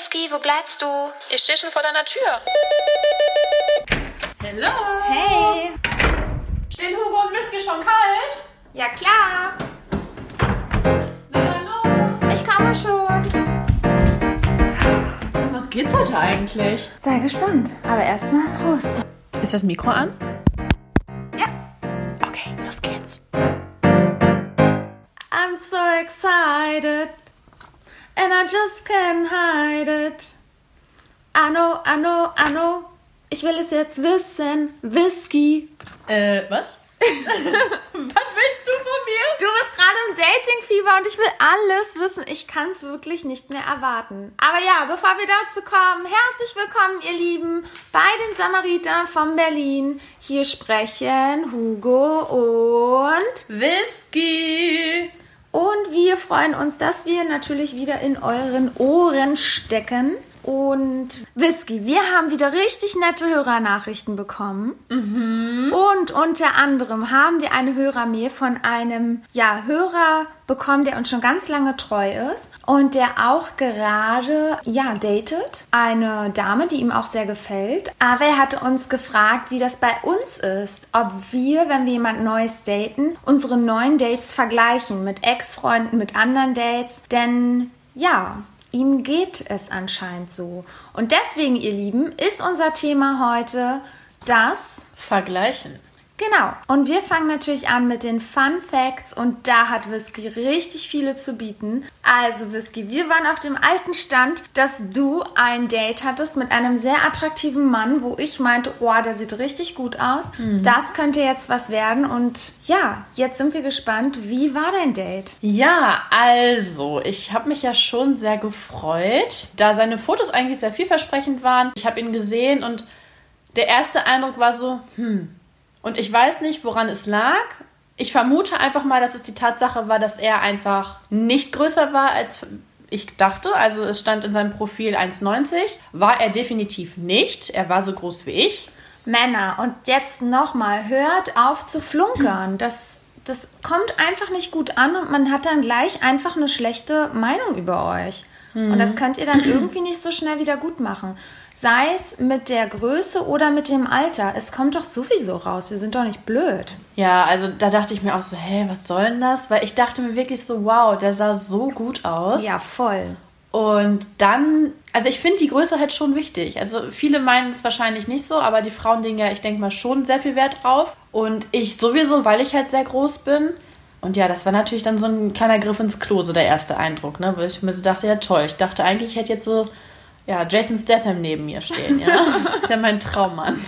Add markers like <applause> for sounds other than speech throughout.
Whisky, wo bleibst du? Ich stehe schon vor deiner Tür. Hallo. Hey. Stehen Hugo und Whisky schon kalt? Ja, klar. Na dann los. Ich komme schon. Was geht's heute eigentlich? Sei gespannt. Aber erstmal Prost. Ist das Mikro an? Ja. Okay, los geht's. I'm so excited. And I just can't hide it. I know, I know, I know. Ich will es jetzt wissen. Whisky. Äh, was? <laughs> was willst du von mir? Du bist gerade im Datingfieber und ich will alles wissen. Ich kann es wirklich nicht mehr erwarten. Aber ja, bevor wir dazu kommen, herzlich willkommen, ihr Lieben, bei den Samaritern von Berlin. Hier sprechen Hugo und Whisky. Und wir freuen uns, dass wir natürlich wieder in euren Ohren stecken. Und Whisky, wir haben wieder richtig nette Hörernachrichten bekommen. Und unter anderem haben wir eine Hörermail von einem ja, Hörer bekommen, der uns schon ganz lange treu ist und der auch gerade ja datet. Eine Dame, die ihm auch sehr gefällt. Aber er hatte uns gefragt, wie das bei uns ist. Ob wir, wenn wir jemand Neues daten, unsere neuen Dates vergleichen mit Ex-Freunden, mit anderen Dates. Denn ja, ihm geht es anscheinend so. Und deswegen, ihr Lieben, ist unser Thema heute das Vergleichen. Genau. Und wir fangen natürlich an mit den Fun Facts und da hat Whisky richtig viele zu bieten. Also Whisky, wir waren auf dem alten Stand, dass du ein Date hattest mit einem sehr attraktiven Mann, wo ich meinte, oh, der sieht richtig gut aus. Das könnte jetzt was werden und ja, jetzt sind wir gespannt, wie war dein Date? Ja, also, ich habe mich ja schon sehr gefreut, da seine Fotos eigentlich sehr vielversprechend waren. Ich habe ihn gesehen und der erste Eindruck war so, hm. Und ich weiß nicht, woran es lag. Ich vermute einfach mal, dass es die Tatsache war, dass er einfach nicht größer war, als ich dachte. Also es stand in seinem Profil 1,90. War er definitiv nicht. Er war so groß wie ich. Männer, und jetzt nochmal, hört auf zu flunkern. Das, das kommt einfach nicht gut an und man hat dann gleich einfach eine schlechte Meinung über euch. Und das könnt ihr dann irgendwie nicht so schnell wieder gut machen. Sei es mit der Größe oder mit dem Alter. Es kommt doch sowieso raus. Wir sind doch nicht blöd. Ja, also da dachte ich mir auch so, hä, was soll denn das? Weil ich dachte mir wirklich so, wow, der sah so gut aus. Ja, voll. Und dann, also ich finde die Größe halt schon wichtig. Also viele meinen es wahrscheinlich nicht so, aber die Frauen legen ja, ich denke mal, schon sehr viel Wert drauf. Und ich sowieso, weil ich halt sehr groß bin. Und ja, das war natürlich dann so ein kleiner Griff ins Klo, so der erste Eindruck, ne? Weil ich mir so dachte, ja toll, ich dachte eigentlich, ich hätte jetzt so, ja, Jason Statham neben mir stehen, ja. <laughs> ist ja mein Traummann.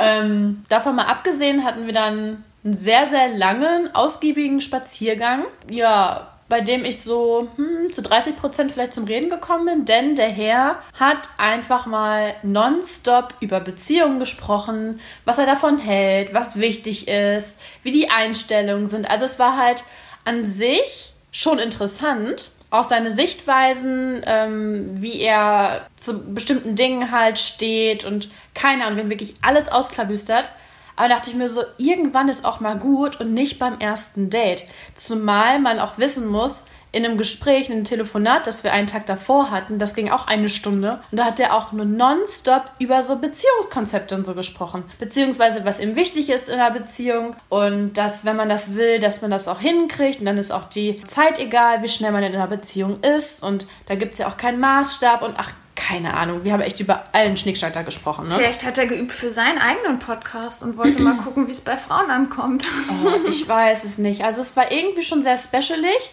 ähm, davon mal abgesehen hatten wir dann einen sehr, sehr langen, ausgiebigen Spaziergang. Ja, bei dem ich so hm, zu 30 Prozent vielleicht zum Reden gekommen bin, denn der Herr hat einfach mal nonstop über Beziehungen gesprochen, was er davon hält, was wichtig ist, wie die Einstellungen sind. Also es war halt an sich schon interessant, auch seine Sichtweisen, ähm, wie er zu bestimmten Dingen halt steht und keine Ahnung, wir haben wirklich alles ausklabüstert. Aber dachte ich mir so, irgendwann ist auch mal gut und nicht beim ersten Date. Zumal man auch wissen muss, in einem Gespräch, in einem Telefonat, das wir einen Tag davor hatten, das ging auch eine Stunde. Und da hat er auch nur nonstop über so Beziehungskonzepte und so gesprochen. Beziehungsweise, was ihm wichtig ist in einer Beziehung. Und dass, wenn man das will, dass man das auch hinkriegt. Und dann ist auch die Zeit egal, wie schnell man in einer Beziehung ist. Und da gibt es ja auch keinen Maßstab. Und ach, keine Ahnung. Wir haben echt über allen Schnickschnack da gesprochen, ne? Vielleicht hat er geübt für seinen eigenen Podcast und wollte mal <clears throat> gucken, wie es bei Frauen ankommt. Oh, ich weiß es nicht. Also es war irgendwie schon sehr specialig.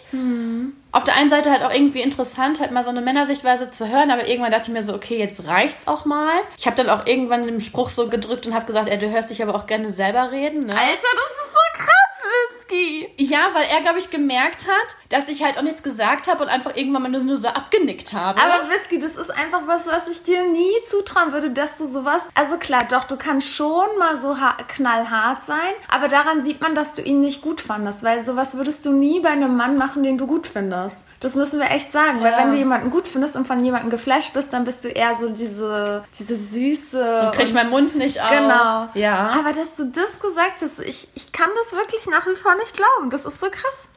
Auf der einen Seite halt auch irgendwie interessant, halt mal so eine Männersichtweise zu hören, aber irgendwann dachte ich mir so, okay, jetzt reicht's auch mal. Ich habe dann auch irgendwann den Spruch so gedrückt und habe gesagt, ey, du hörst dich aber auch gerne selber reden, ne? Alter, das ist so krass, Whisky. Ja, weil er, glaube ich, gemerkt hat, dass ich halt auch nichts gesagt habe und einfach irgendwann mal nur, so abgenickt habe. Aber Whisky, das ist einfach was, was ich dir nie zutrauen würde, dass du sowas. Also klar, doch, du kannst schon mal so ha- knallhart sein, aber daran sieht man, dass du ihn nicht gut fandest, weil sowas würdest du nie bei einem Mann machen, den du gut findest. Das müssen wir echt sagen, weil Ja. wenn du jemanden gut findest und von jemandem geflasht bist, dann bist du eher so diese, diese süße. und krieg ich meinen Mund nicht auf. Genau. Ja. Aber dass du das gesagt hast, ich, ich kann das wirklich nach wie vor nicht glauben. Das ist so krass.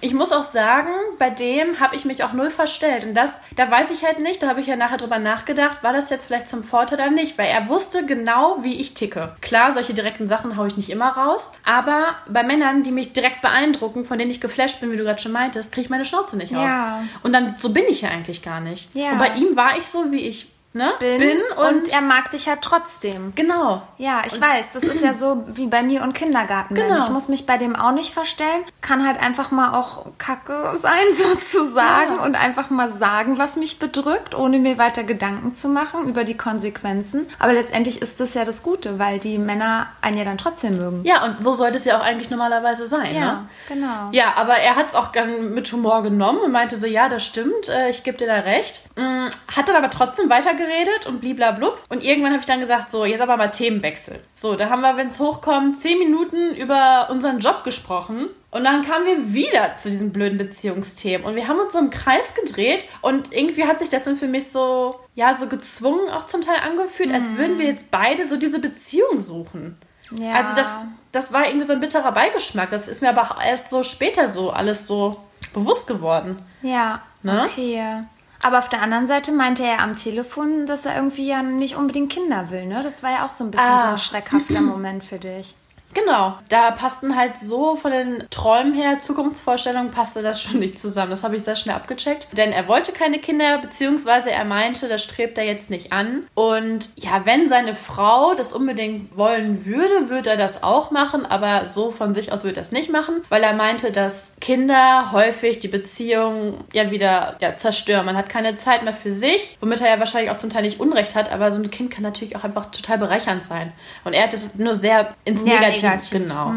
Ich muss auch sagen, bei dem habe ich mich auch null verstellt. Und das, da weiß ich halt nicht, da habe ich ja nachher drüber nachgedacht, war das jetzt vielleicht zum Vorteil oder nicht, weil er wusste genau, wie ich ticke. Klar, solche direkten Sachen haue ich nicht immer raus, aber bei Männern, die mich direkt beeindrucken, von denen ich geflasht bin, wie du gerade schon meintest, kriege ich meine Schnauze nicht auf. Ja. Und dann, so bin ich ja eigentlich gar nicht. Ja. Und bei ihm war ich so, wie ich ne, Bin, und, er mag dich ja trotzdem. Genau. Ja, ich weiß, das ist ja so wie bei mir und Kindergarten. Genau. Ich muss mich bei dem auch nicht verstellen. Kann halt einfach mal auch Kacke <laughs> sein, sozusagen, Ja. und einfach mal sagen, was mich bedrückt, ohne mir weiter Gedanken zu machen über die Konsequenzen. Aber letztendlich ist das ja das Gute, weil die Männer einen ja dann trotzdem mögen. Ja, und so sollte es ja auch eigentlich normalerweise sein. Ja, ne? genau. Ja, aber er hat es auch dann mit Humor genommen und meinte so, ja, das stimmt, äh, ich gebe dir da recht. Mm, Hat dann aber trotzdem weitergeredet und bliblablub. Und irgendwann habe ich dann gesagt, so, jetzt aber mal Themenwechsel. So, da haben wir, wenn es hochkommt, zehn Minuten über unseren Job gesprochen. Und dann kamen wir wieder zu diesen blöden Beziehungsthemen. Und wir haben uns so im Kreis gedreht. Und irgendwie hat sich das dann für mich so, ja, so gezwungen auch zum Teil angefühlt, als würden wir jetzt beide so diese Beziehung suchen. Ja. Also das, das war irgendwie so ein bitterer Beigeschmack. Das ist mir aber auch erst so später so alles so bewusst geworden. Ja, Ne? okay. Aber auf der anderen Seite meinte er am Telefon, dass er irgendwie ja nicht unbedingt Kinder will, ne? Das war ja auch so ein bisschen Ah. so ein schreckhafter Moment für dich. Genau, da passten halt so von den Träumen her, Zukunftsvorstellungen, passte das schon nicht zusammen. Das habe ich sehr schnell abgecheckt. Denn er wollte keine Kinder, beziehungsweise er meinte, das strebt er jetzt nicht an. Und ja, wenn seine Frau das unbedingt wollen würde, würde er das auch machen, aber so von sich aus würde er das nicht machen, weil er meinte, dass Kinder häufig die Beziehung ja wieder ja, zerstören. Man hat keine Zeit mehr für sich, womit er ja wahrscheinlich auch zum Teil nicht Unrecht hat, aber so ein Kind kann natürlich auch einfach total bereichernd sein. Und er hat das nur sehr ins Ja, Negative, negativ. genau.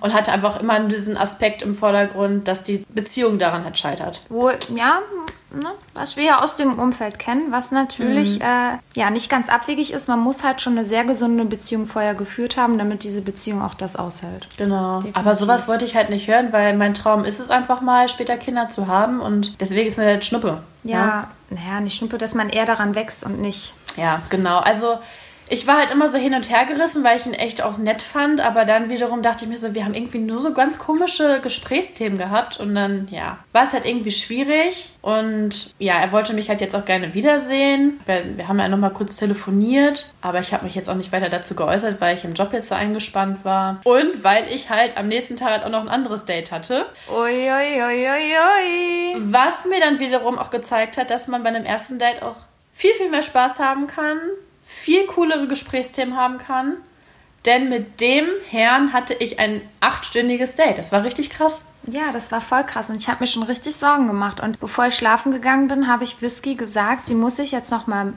Und hatte einfach immer diesen Aspekt im Vordergrund, dass die Beziehung daran halt scheitert. Wo, ja, ne, was wir ja aus dem Umfeld kennen, was natürlich äh, ja nicht ganz abwegig ist. Man muss halt schon eine sehr gesunde Beziehung vorher geführt haben, damit diese Beziehung auch das aushält. Genau. Definitiv. Aber sowas wollte ich halt nicht hören, weil mein Traum ist es einfach mal, später Kinder zu haben und deswegen ist mir das Schnuppe. Ja, naja, nicht schnuppe, dass man eher daran wächst und nicht. Ja, genau. Also ich war halt immer so hin und her gerissen, weil ich ihn echt auch nett fand, aber dann wiederum dachte ich mir so, wir haben irgendwie nur so ganz komische Gesprächsthemen gehabt und dann, ja, war es halt irgendwie schwierig und ja, er wollte mich halt jetzt auch gerne wiedersehen. Wir, wir haben ja nochmal kurz telefoniert, aber ich habe mich jetzt auch nicht weiter dazu geäußert, weil ich im Job jetzt so eingespannt war und weil ich halt am nächsten Tag halt auch noch ein anderes Date hatte. Ui, ui, ui, ui, ui. Was mir dann wiederum auch gezeigt hat, dass man bei einem ersten Date auch viel, viel mehr Spaß haben kann, viel coolere Gesprächsthemen haben kann. Denn mit dem Herrn hatte ich ein achtstündiges Date. Das war richtig krass. Ja, das war voll krass und ich habe mir schon richtig Sorgen gemacht. Und bevor ich schlafen gegangen bin, habe ich Whisky gesagt, sie muss sich jetzt noch mal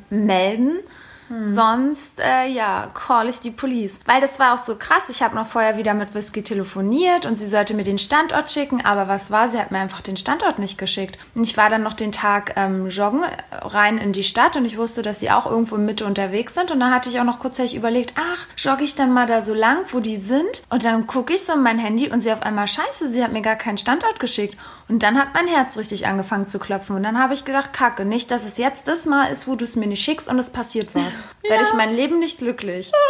melden. Sonst, äh, ja, call ich die Police. Weil das war auch so krass. Ich habe noch vorher wieder mit Whisky telefoniert und sie sollte mir den Standort schicken. Aber was war? Sie hat mir einfach den Standort nicht geschickt. Und ich war dann noch den Tag ähm, joggen äh, rein in die Stadt und ich wusste, dass sie auch irgendwo in Mitte unterwegs sind. Und dann hatte ich auch noch kurzzeitig überlegt, ach, jogge ich dann mal da so lang, wo die sind? Und dann gucke ich so in mein Handy und sie auf einmal, scheiße, sie hat mir gar keinen Standort geschickt. Und dann hat mein Herz richtig angefangen zu klopfen. Und dann habe ich gedacht, kacke, nicht, dass es jetzt das Mal ist, wo du es mir nicht schickst und es passiert was. Werde ich mein Leben nicht glücklich. <laughs>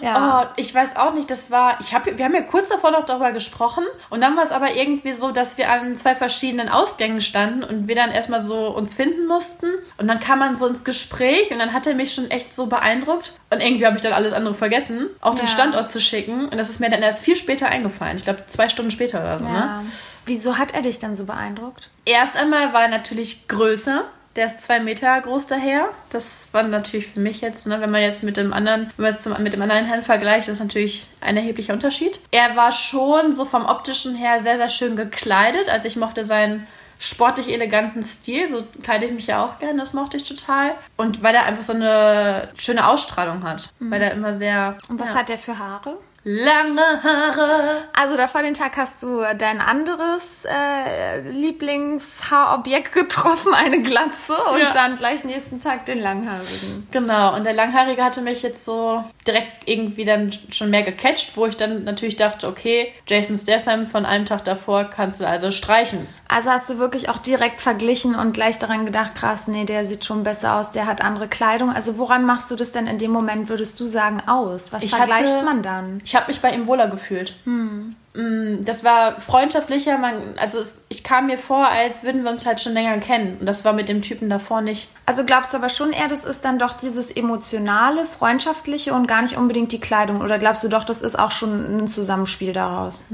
Ja. Oh, ich weiß auch nicht, das war, ich hab, wir haben ja kurz davor noch darüber gesprochen und dann war es aber irgendwie so, dass wir an zwei verschiedenen Ausgängen standen und wir dann erstmal so uns finden mussten und dann kam man so ins Gespräch und dann hat er mich schon echt so beeindruckt und irgendwie habe ich dann alles andere vergessen, auch den Ja. Standort zu schicken und das ist mir dann erst viel später eingefallen, ich glaube zwei Stunden später oder so, ne? ja. Wieso hat er dich dann so beeindruckt? Erst einmal war er natürlich größer. Der ist zwei Meter groß daher. Das war natürlich für mich jetzt, ne, wenn man jetzt mit dem anderen, wenn man es mit dem anderen Herrn vergleicht, das ist natürlich ein erheblicher Unterschied. Er war schon so vom optischen her sehr, sehr schön gekleidet. Also ich mochte seinen sportlich eleganten Stil. So kleide ich mich ja auch gerne, das mochte ich total. Und weil er einfach so eine schöne Ausstrahlung hat. Weil er immer sehr. Und was ja, hat er für Haare? Lange Haare. Also da vor den Tag hast du dein anderes äh, Lieblingshaarobjekt getroffen, eine Glatze und Ja. dann gleich nächsten Tag den langhaarigen. Genau, und der Langhaarige hatte mich jetzt so direkt irgendwie dann schon mehr gecatcht, wo ich dann natürlich dachte, okay, Jason Statham von einem Tag davor kannst du also streichen. Also hast du wirklich auch direkt verglichen und gleich daran gedacht, krass, nee, der sieht schon besser aus, der hat andere Kleidung. Also woran machst du das denn in dem Moment, würdest du sagen, aus? Was Ich vergleicht hatte- man dann? Ich habe mich bei ihm wohler gefühlt. Mm, mh, das war freundschaftlicher. Man, also es, ich kam mir vor, als würden wir uns halt schon länger kennen. Und das war mit dem Typen davor nicht. Also glaubst du aber schon eher, das ist dann doch dieses emotionale, freundschaftliche und gar nicht unbedingt die Kleidung? Oder glaubst du doch, das ist auch schon ein Zusammenspiel daraus?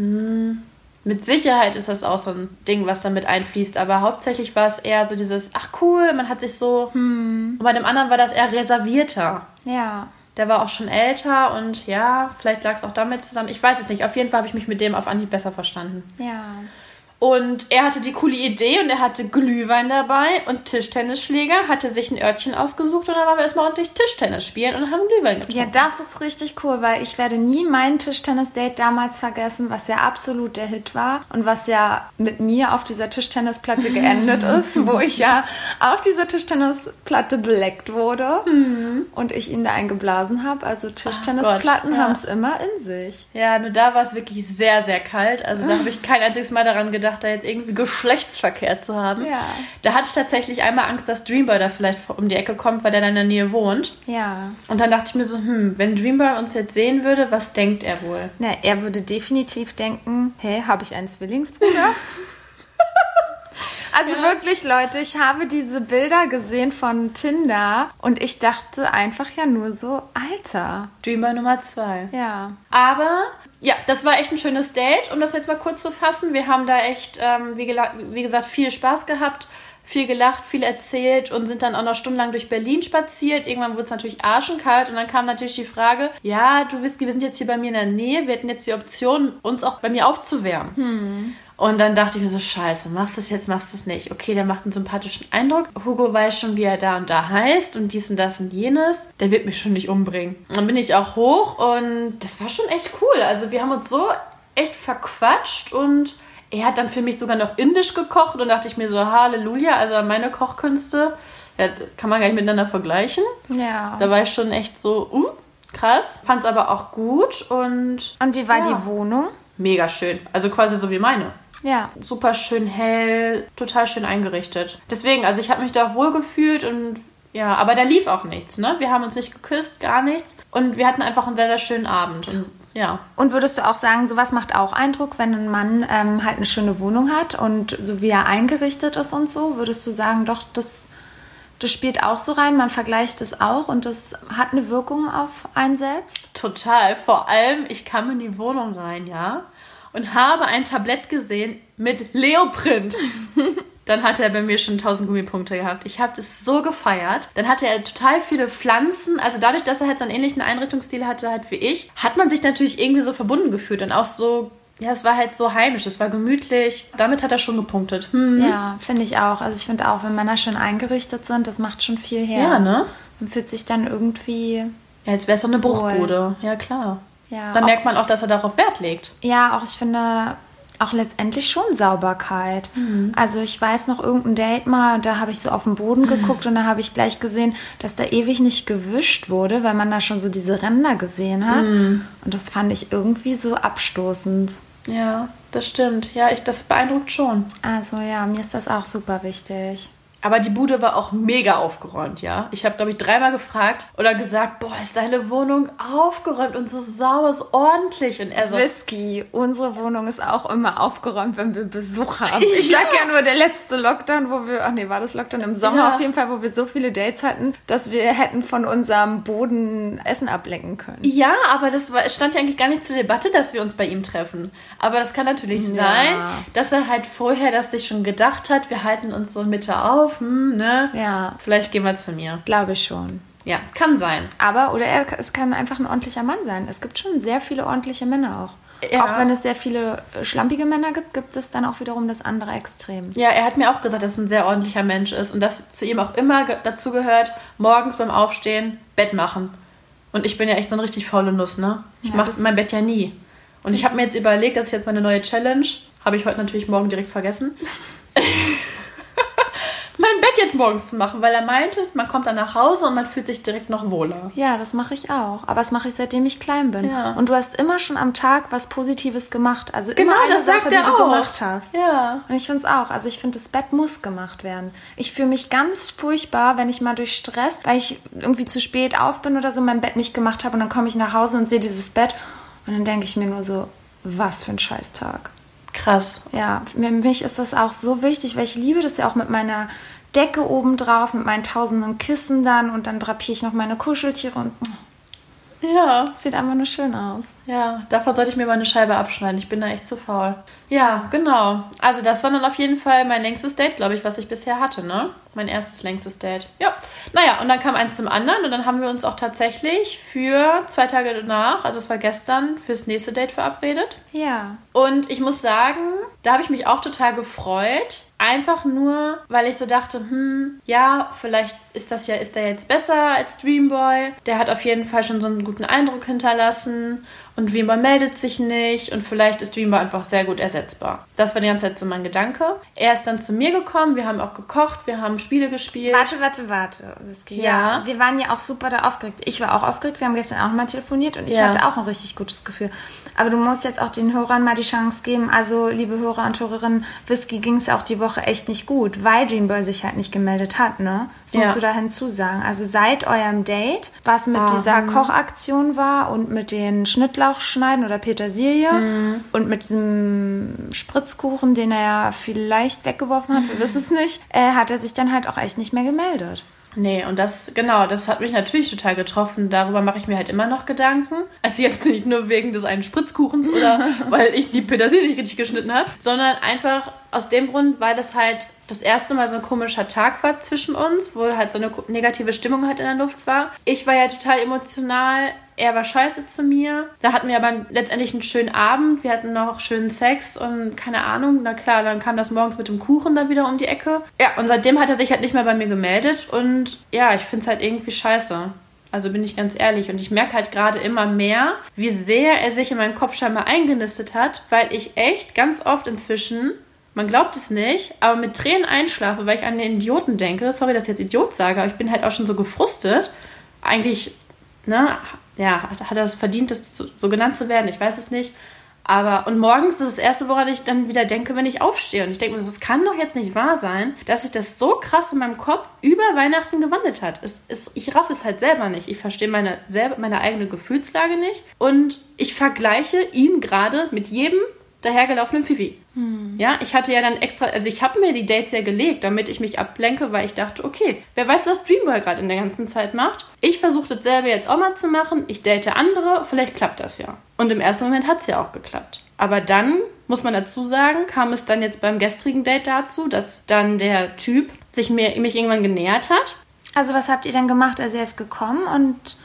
Mit Sicherheit ist das auch so ein Ding, was damit einfließt. Aber hauptsächlich war es eher so dieses, ach cool, man hat sich so. Und bei dem anderen war das eher reservierter. Ja. Der war auch schon älter und ja, vielleicht lag es auch damit zusammen. Ich weiß es nicht. Auf jeden Fall habe ich mich mit dem auf Anhieb besser verstanden. Ja. Und er hatte die coole Idee und er hatte Glühwein dabei und Tischtennisschläger, hatte sich ein Örtchen ausgesucht und dann waren wir erstmal ordentlich Tischtennis spielen und haben Glühwein getrunken. Ja, das ist richtig cool, weil ich werde nie mein Tischtennis-Date damals vergessen, was ja absolut der Hit war und was ja mit mir auf dieser Tischtennisplatte geendet <laughs> ist, wo ich ja auf dieser Tischtennisplatte beleckt wurde und ich ihn da eingeblasen habe. Also Tischtennisplatten ja. haben es immer in sich. Ja, nur da war es wirklich sehr, sehr kalt. Also da <laughs> habe ich kein einziges Mal daran gedacht, da jetzt irgendwie Geschlechtsverkehr zu haben. Ja. Da hatte ich tatsächlich einmal Angst, dass Dreamboy da vielleicht um die Ecke kommt, weil der da in der Nähe wohnt. Ja. Und dann dachte ich mir so, hm, wenn Dreamboy uns jetzt sehen würde, was denkt er wohl? Na, er würde definitiv denken, hey, habe ich einen Zwillingsbruder? <laughs> Also wirklich, Leute, ich habe diese Bilder gesehen von Tinder und ich dachte einfach ja nur so, Alter. Dreamboy Nummer zwei. Ja. Aber ja, das war echt ein schönes Date, um das jetzt mal kurz zu fassen. Wir haben da echt, ähm, wie, wie gesagt, viel Spaß gehabt, viel gelacht, viel erzählt und sind dann auch noch stundenlang durch Berlin spaziert. Irgendwann wurde es natürlich arschenkalt und dann kam natürlich die Frage, ja, du Whisky, wir sind jetzt hier bei mir in der Nähe, wir hätten jetzt die Option, uns auch bei mir aufzuwärmen. Und dann dachte ich mir so, scheiße, machst du das jetzt, machst du es nicht. Okay, der macht einen sympathischen Eindruck. Hugo weiß schon, wie er da und da heißt und dies und das und jenes. Der wird mich schon nicht umbringen. Und dann bin ich auch hoch und das war schon echt cool. Also wir haben uns so echt verquatscht und er hat dann für mich sogar noch indisch gekocht und dachte ich mir so, Halleluja, also meine Kochkünste, ja, kann man gar nicht miteinander vergleichen. Ja. Da war ich schon echt so, uh, krass. Fand's aber auch gut und Und wie war Ja. die Wohnung? mega schön. Also quasi so wie meine Ja. super schön hell, total schön eingerichtet. Deswegen, also ich habe mich da wohl gefühlt und ja, aber da lief auch nichts, ne? Wir haben uns nicht geküsst, gar nichts und wir hatten einfach einen sehr, sehr schönen Abend und ja. Und würdest du auch sagen, sowas macht auch Eindruck, wenn ein Mann ähm, halt eine schöne Wohnung hat und so wie er eingerichtet ist und so? Würdest du sagen, doch, das, das spielt auch so rein, man vergleicht es auch und das hat eine Wirkung auf einen selbst? Total. Vor allem, ich kam in die Wohnung rein, ja, und habe ein Tablett gesehen mit Leoprint. <laughs> Dann hatte er bei mir schon 1000 Gummipunkte gehabt. Ich habe es so gefeiert. Dann hatte er total viele Pflanzen. Also dadurch, dass er halt so einen ähnlichen Einrichtungsstil hatte halt wie ich, hat man sich natürlich irgendwie so verbunden gefühlt und auch so, ja, es war halt so heimisch, es war gemütlich. Damit hat er schon gepunktet. Hm. Ja, finde ich auch. Also ich finde auch, wenn Männer schön eingerichtet sind, das macht schon viel her. Ja, ne? Man fühlt sich dann irgendwie, Ja, jetzt wäre es so eine Bruchbude. Ja, klar. Ja, Dann auch, merkt man auch, dass er darauf Wert legt. ja, auch ich finde auch letztendlich schon Sauberkeit. Also ich weiß noch irgendein Date mal, da habe ich so auf den Boden geguckt und da habe ich gleich gesehen, dass da ewig nicht gewischt wurde, weil man da schon so diese Ränder gesehen hat. Und das fand ich irgendwie so abstoßend. Ja, das stimmt. Ja, ich, das beeindruckt schon. Also ja, mir ist das auch super wichtig. Aber die Bude war auch mega aufgeräumt, ja. Ich habe, glaube ich, dreimal gefragt oder gesagt, boah, ist deine Wohnung aufgeräumt und so sauber, so ordentlich. Und er so, Whisky, unsere Wohnung ist auch immer aufgeräumt, wenn wir Besuch haben. <laughs> Ich sag ja nur der letzte Lockdown, wo wir, ach nee, war das Lockdown im Sommer Ja. auf jeden Fall, wo wir so viele Dates hatten, dass wir hätten von unserem Boden Essen ablecken können. ja, aber das war, es stand ja eigentlich gar nicht zur Debatte, dass wir uns bei ihm treffen. Aber das kann natürlich Ja. sein, dass er halt vorher das sich schon gedacht hat, wir halten uns so Mitte auf, hm, ne? Ja, Vielleicht gehen wir zu mir. glaube ich schon. Ja, kann sein. Aber, oder er, es kann einfach ein ordentlicher Mann sein. Es gibt schon sehr viele ordentliche Männer auch. Ja. Auch wenn es sehr viele äh, schlampige Männer gibt, gibt es dann auch wiederum das andere Extrem. Ja, er hat mir auch gesagt, dass er ein sehr ordentlicher Mensch ist und dass zu ihm auch immer ge- dazu gehört, morgens beim Aufstehen Bett machen. Und ich bin ja echt so eine richtig faule Nuss, ne? Ich Ja, mache mein Bett ja nie. Und ich habe mir jetzt überlegt, das ist jetzt meine neue Challenge. Habe ich heute natürlich morgen direkt vergessen. <laughs> mein Bett jetzt morgens zu machen, weil er meinte, man kommt dann nach Hause und man fühlt sich direkt noch wohler. Ja, das mache ich auch. Aber das mache ich seitdem ich klein bin. Ja. Und du hast immer schon am Tag was Positives gemacht. Also Genau, immer eine Sache, die du auch. gemacht hast. Ja. Und ich finde es auch. Also ich finde, das Bett muss gemacht werden. Ich fühle mich ganz furchtbar, wenn ich mal durch Stress, weil ich irgendwie zu spät auf bin oder so, mein Bett nicht gemacht habe und dann komme ich nach Hause und sehe dieses Bett und dann denke ich mir nur so, was für ein Scheißtag. Krass. Ja, für mich ist das auch so wichtig, weil ich liebe das ja auch mit meiner Decke oben drauf, mit meinen tausenden Kissen dann und dann drapiere ich noch meine Kuscheltiere und Ja. sieht einfach nur schön aus. Ja, davon sollte ich mir mal eine Scheibe abschneiden. Ich bin da echt zu faul. Ja, genau. Also das war dann auf jeden Fall mein längstes Date, glaube ich, was ich bisher hatte, ne? Mein erstes längstes Date. Ja. Naja, und dann kam eins zum anderen und dann haben wir uns auch tatsächlich für zwei Tage danach, also es war gestern, fürs nächste Date verabredet. Ja. Und ich muss sagen, da habe ich mich auch total gefreut. Einfach nur, weil ich so dachte, hm, ja, vielleicht ist das ja, ist der jetzt besser als Dreamboy. Der hat auf jeden Fall schon so einen guten Eindruck hinterlassen. Und Dreamboy meldet sich nicht und vielleicht ist Dreamboy einfach sehr gut ersetzbar. Das war die ganze Zeit so mein Gedanke. Er ist dann zu mir gekommen, wir haben auch gekocht, wir haben Spiele gespielt. Warte, warte, warte. Whisky. Ja. Wir waren ja auch super da aufgeregt. Ich war auch aufgeregt. Wir haben gestern auch mal telefoniert und ich Ja. hatte auch ein richtig gutes Gefühl. Aber du musst jetzt auch den Hörern mal die Chance geben. Also, liebe Hörer und Hörerinnen, Whisky ging es auch die Woche echt nicht gut, weil Dreamboy sich halt nicht gemeldet hat, ne? Das musst Ja. du da hinzusagen. Also seit eurem Date, was mit Ah. dieser Kochaktion war und mit den Schnittlauchschneiden oder Petersilie Mhm. und mit diesem Spritzkuchen, den er ja vielleicht weggeworfen hat, wir wissen es nicht, äh, hat er sich dann halt auch echt nicht mehr gemeldet. Nee, und das, genau, das hat mich natürlich total getroffen. Darüber mache ich mir halt immer noch Gedanken. Also jetzt nicht nur wegen des einen Spritzkuchens oder <laughs> weil ich die Petersilie nicht richtig geschnitten habe, sondern einfach aus dem Grund, weil das halt das erste Mal so ein komischer Tag war zwischen uns, wo halt so eine negative Stimmung halt in der Luft war. Ich war ja total emotional. Er war scheiße zu mir. Da hatten wir aber letztendlich einen schönen Abend. Wir hatten noch schönen Sex und keine Ahnung. Na klar, dann kam das morgens mit dem Kuchen dann wieder um die Ecke. Ja, und seitdem hat er sich halt nicht mehr bei mir gemeldet. Und ja, ich finde es halt irgendwie scheiße. Also bin ich ganz ehrlich. Und ich merke halt gerade immer mehr, wie sehr er sich in meinen Kopf scheinbar eingenistet hat, weil ich echt ganz oft inzwischen, man glaubt es nicht, aber mit Tränen einschlafe, weil ich an den Idioten denke. Sorry, dass ich jetzt Idiot sage, aber ich bin halt auch schon so gefrustet. Eigentlich, ne, ja, hat, er es verdient, das so, so genannt zu werden? Ich weiß es nicht. Aber, und morgens ist das Erste, woran ich dann wieder denke, wenn ich aufstehe. Und ich denke mir, das kann doch jetzt nicht wahr sein, dass sich das so krass in meinem Kopf über Weihnachten gewandelt hat. Es, es, ich raff es halt selber nicht. Ich verstehe meine, selber, meine eigene Gefühlslage nicht. Und ich vergleiche ihn gerade mit jedem dahergelaufenen Fifi. Ja, ich hatte ja dann extra, also ich habe mir die Dates ja gelegt, damit ich mich ablenke, weil ich dachte, okay, wer weiß, was Dreamboy gerade in der ganzen Zeit macht. Ich versuche dasselbe jetzt auch mal zu machen. Ich date andere, vielleicht klappt das ja. Und im ersten Moment hat es ja auch geklappt. Aber dann, muss man dazu sagen, kam es dann jetzt beim gestrigen Date dazu, dass dann der Typ sich mir, mich irgendwann genähert hat. Also was habt ihr denn gemacht? Also er ist gekommen und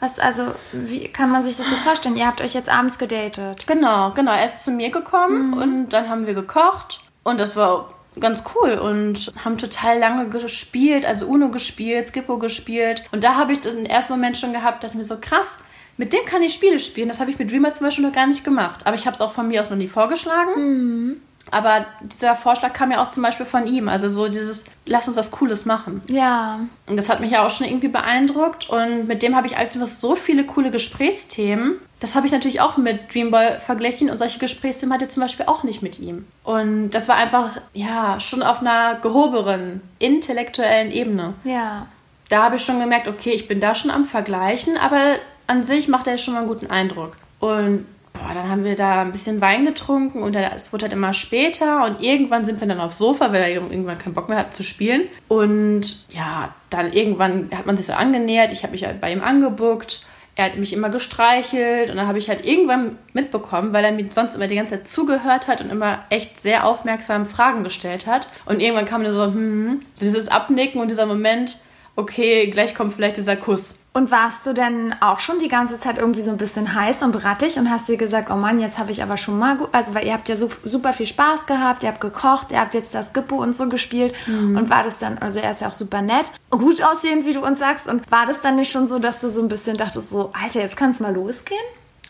was, also wie kann man sich das jetzt vorstellen? Ihr habt euch jetzt abends gedatet. Genau, genau. Er ist zu mir gekommen und dann haben wir gekocht und das war ganz cool und haben total lange gespielt, also Uno gespielt, Skippo gespielt und da habe ich das im ersten Moment schon gehabt, dachte mir so krass, mit dem kann ich Spiele spielen. Das habe ich mit Dreamer zum Beispiel noch gar nicht gemacht, aber ich habe es auch von mir aus noch nie vorgeschlagen. Aber dieser Vorschlag kam ja auch zum Beispiel von ihm, also so dieses, lass uns was Cooles machen. Ja. Und das hat mich ja auch schon irgendwie beeindruckt. Und mit dem habe ich einfach so viele coole Gesprächsthemen. Das habe ich natürlich auch mit Dreamboy verglichen. Und solche Gesprächsthemen hatte ich zum Beispiel auch nicht mit ihm. Und das war einfach, ja, schon auf einer gehobenen, intellektuellen Ebene. Ja. Da habe ich schon gemerkt, okay, ich bin da schon am Vergleichen. Aber an sich macht er schon mal einen guten Eindruck. Und boah, dann haben wir da ein bisschen Wein getrunken und dann, es wurde halt immer später und irgendwann sind wir dann aufs Sofa, weil er irgendwann keinen Bock mehr hat zu spielen. Und ja, dann irgendwann hat man sich so angenähert, ich habe mich halt bei ihm angebuckt. Er hat mich immer gestreichelt und dann habe ich halt irgendwann mitbekommen, weil er mir sonst immer die ganze Zeit zugehört hat und immer echt sehr aufmerksam Fragen gestellt hat. Und irgendwann kam mir so, hm, so dieses Abnicken und dieser Moment, okay, gleich kommt vielleicht dieser Kuss. Und warst du denn auch schon die ganze Zeit irgendwie so ein bisschen heiß und rattig und hast dir gesagt, oh Mann, jetzt habe ich aber schon mal gut, also weil ihr habt ja so super viel Spaß gehabt, ihr habt gekocht, ihr habt jetzt das Gippo und so gespielt und war das dann, also er ist ja auch super nett, gut aussehend, wie du uns sagst und war das dann nicht schon so, dass du so ein bisschen dachtest so, Alter, jetzt kann es mal losgehen?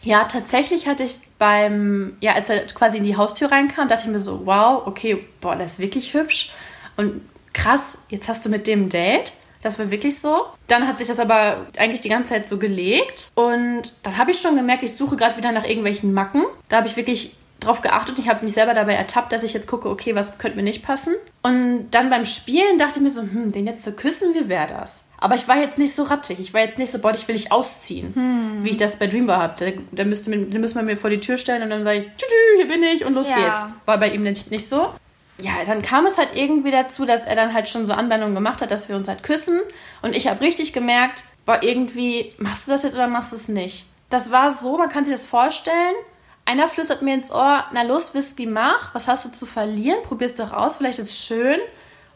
Ja, tatsächlich hatte ich beim, ja, als er quasi in die Haustür reinkam, dachte ich mir so, wow, okay, boah, das ist wirklich hübsch. Und krass, jetzt hast du mit dem ein Date. Das war wirklich so. Dann hat sich das aber eigentlich die ganze Zeit so gelegt. Und dann habe ich schon gemerkt, ich suche gerade wieder nach irgendwelchen Macken. Da habe ich wirklich drauf geachtet. Ich habe mich selber dabei ertappt, dass ich jetzt gucke, okay, was könnte mir nicht passen. Und dann beim Spielen dachte ich mir so, hm, den jetzt zu küssen, wie wäre das? Aber ich war jetzt nicht so rattig. Ich war jetzt nicht so, boah, ich will dich ausziehen, hm. wie ich das bei Dreambar habe. Da, da, müsste, da müsste man mir vor die Tür stellen und dann sage ich, tschü, hier bin ich und los ja. geht's. War bei ihm nicht, nicht so. Ja, dann kam es halt irgendwie dazu, dass er dann halt schon so Anwendungen gemacht hat, dass wir uns halt küssen. Und ich habe richtig gemerkt, boah, irgendwie, machst du das jetzt oder machst du es nicht? Das war so, man kann sich das vorstellen. Einer flüstert mir ins Ohr, na los, Whisky, mach. Was hast du zu verlieren? Probier's doch aus, vielleicht ist es schön.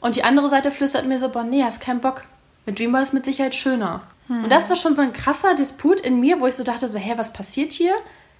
Und die andere Seite flüstert mir so, boah, nee, hast keinen Bock. Mit Dreamboy ist mit Sicherheit schöner. Hm. Und das war schon so ein krasser Disput in mir, wo ich so dachte, so, hä, was passiert hier?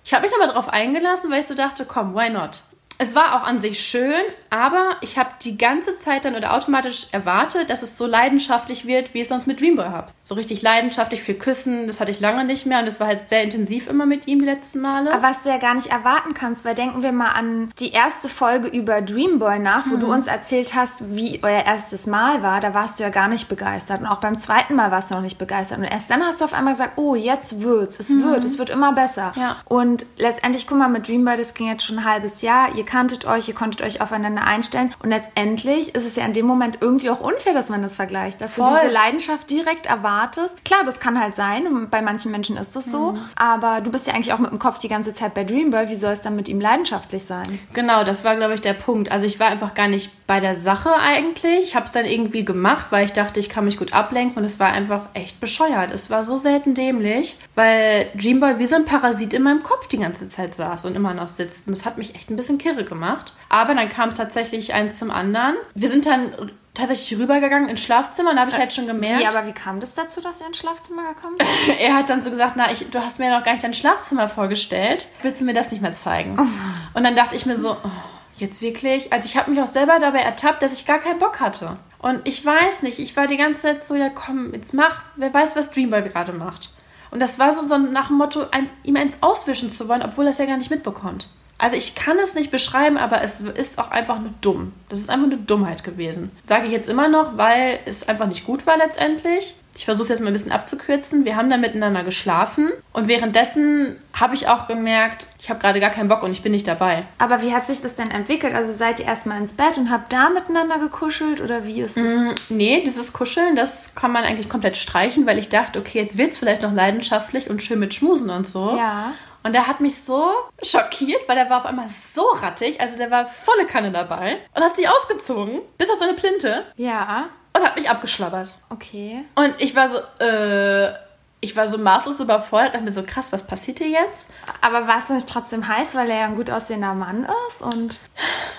Ich habe mich aber darauf eingelassen, weil ich so dachte, komm, why not? Es war auch an sich schön, aber ich habe die ganze Zeit dann oder automatisch erwartet, dass es so leidenschaftlich wird, wie ich es sonst mit Dreamboy habe. So richtig leidenschaftlich für Küssen, das hatte ich lange nicht mehr und es war halt sehr intensiv immer mit ihm die letzten Male. Aber was du ja gar nicht erwarten kannst, weil denken wir mal an die erste Folge über Dreamboy nach, wo mhm. du uns erzählt hast, wie euer erstes Mal war, da warst du ja gar nicht begeistert und auch beim zweiten Mal warst du noch nicht begeistert und erst dann hast du auf einmal gesagt, oh, jetzt wird's, es mhm. wird, es wird immer besser. Ja. Und letztendlich, guck mal, mit Dreamboy, das ging jetzt schon ein halbes Jahr, ihr kanntet euch, ihr konntet euch aufeinander einstellen. Und letztendlich ist es ja in dem Moment irgendwie auch unfair, dass man das vergleicht, dass Voll. du diese Leidenschaft direkt erwartest. Klar, das kann halt sein, und bei manchen Menschen ist das so, mhm. aber du bist ja eigentlich auch mit dem Kopf die ganze Zeit bei Dreamboy. Wie soll es dann mit ihm leidenschaftlich sein? Genau, das war, glaube ich, der Punkt. Also ich war einfach gar nicht bei der Sache eigentlich. Ich habe es dann irgendwie gemacht, weil ich dachte, ich kann mich gut ablenken und es war einfach echt bescheuert. Es war so selten dämlich, weil Dreamboy wie so ein Parasit in meinem Kopf die ganze Zeit saß und immer noch sitzt. Und das hat mich echt ein bisschen kirre gemacht. Aber dann kam es tatsächlich eins zum anderen. Wir sind dann tatsächlich rübergegangen ins Schlafzimmer und da habe ich äh, halt schon gemerkt. Wie, aber wie kam das dazu, dass er ins Schlafzimmer gekommen ist? <laughs> er hat dann so gesagt, na, ich, du hast mir noch gar nicht dein Schlafzimmer vorgestellt. Willst du mir das nicht mehr zeigen? Oh. Und dann dachte ich mir so, oh, jetzt wirklich? Also ich habe mich auch selber dabei ertappt, dass ich gar keinen Bock hatte. Und ich weiß nicht, ich war die ganze Zeit so, ja komm, jetzt mach, wer weiß, was Dreamboy gerade macht. Und das war so, so nach dem Motto, ein, ihm eins auswischen zu wollen, obwohl er es ja gar nicht mitbekommt. Also ich kann es nicht beschreiben, aber es ist auch einfach nur dumm. Das ist einfach eine Dummheit gewesen. Sage ich jetzt immer noch, weil es einfach nicht gut war letztendlich. Ich versuche es jetzt mal ein bisschen abzukürzen. Wir haben dann miteinander geschlafen und währenddessen habe ich auch gemerkt, ich habe gerade gar keinen Bock und ich bin nicht dabei. Aber wie hat sich das denn entwickelt? Also seid ihr erstmal ins Bett und habt da miteinander gekuschelt oder wie ist das? Mm, nee, dieses Kuscheln, das kann man eigentlich komplett streichen, weil ich dachte, okay, jetzt wird es vielleicht noch leidenschaftlich und schön mit Schmusen und so. Ja. Und der hat mich so schockiert, weil der war auf einmal so rattig. Also der war volle Kanne dabei und hat sich ausgezogen, bis auf seine Plinte. Ja. Und hat mich abgeschlabbert. Okay. Und ich war so, äh, ich war so maßlos überfordert und mir so, krass, was passiert hier jetzt? Aber warst du nicht trotzdem heiß, weil er ja ein gut aussehender Mann ist? Und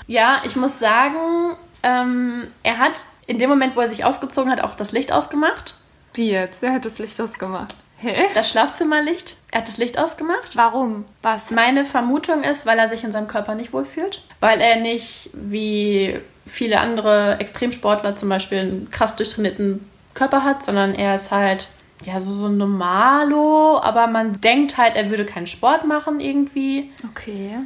ja, ich muss sagen, ähm, er hat in dem Moment, wo er sich ausgezogen hat, auch das Licht ausgemacht. Wie jetzt? Er hat das Licht ausgemacht. Hä? <laughs> Das Schlafzimmerlicht. Er hat das Licht ausgemacht. Warum? Was? Meine Vermutung ist, weil er sich in seinem Körper nicht wohlfühlt. Weil er nicht wie viele andere Extremsportler zum Beispiel einen krass durchtrainierten Körper hat, sondern er ist halt ja so, so normalo, aber man denkt halt, er würde keinen Sport machen irgendwie. Okay.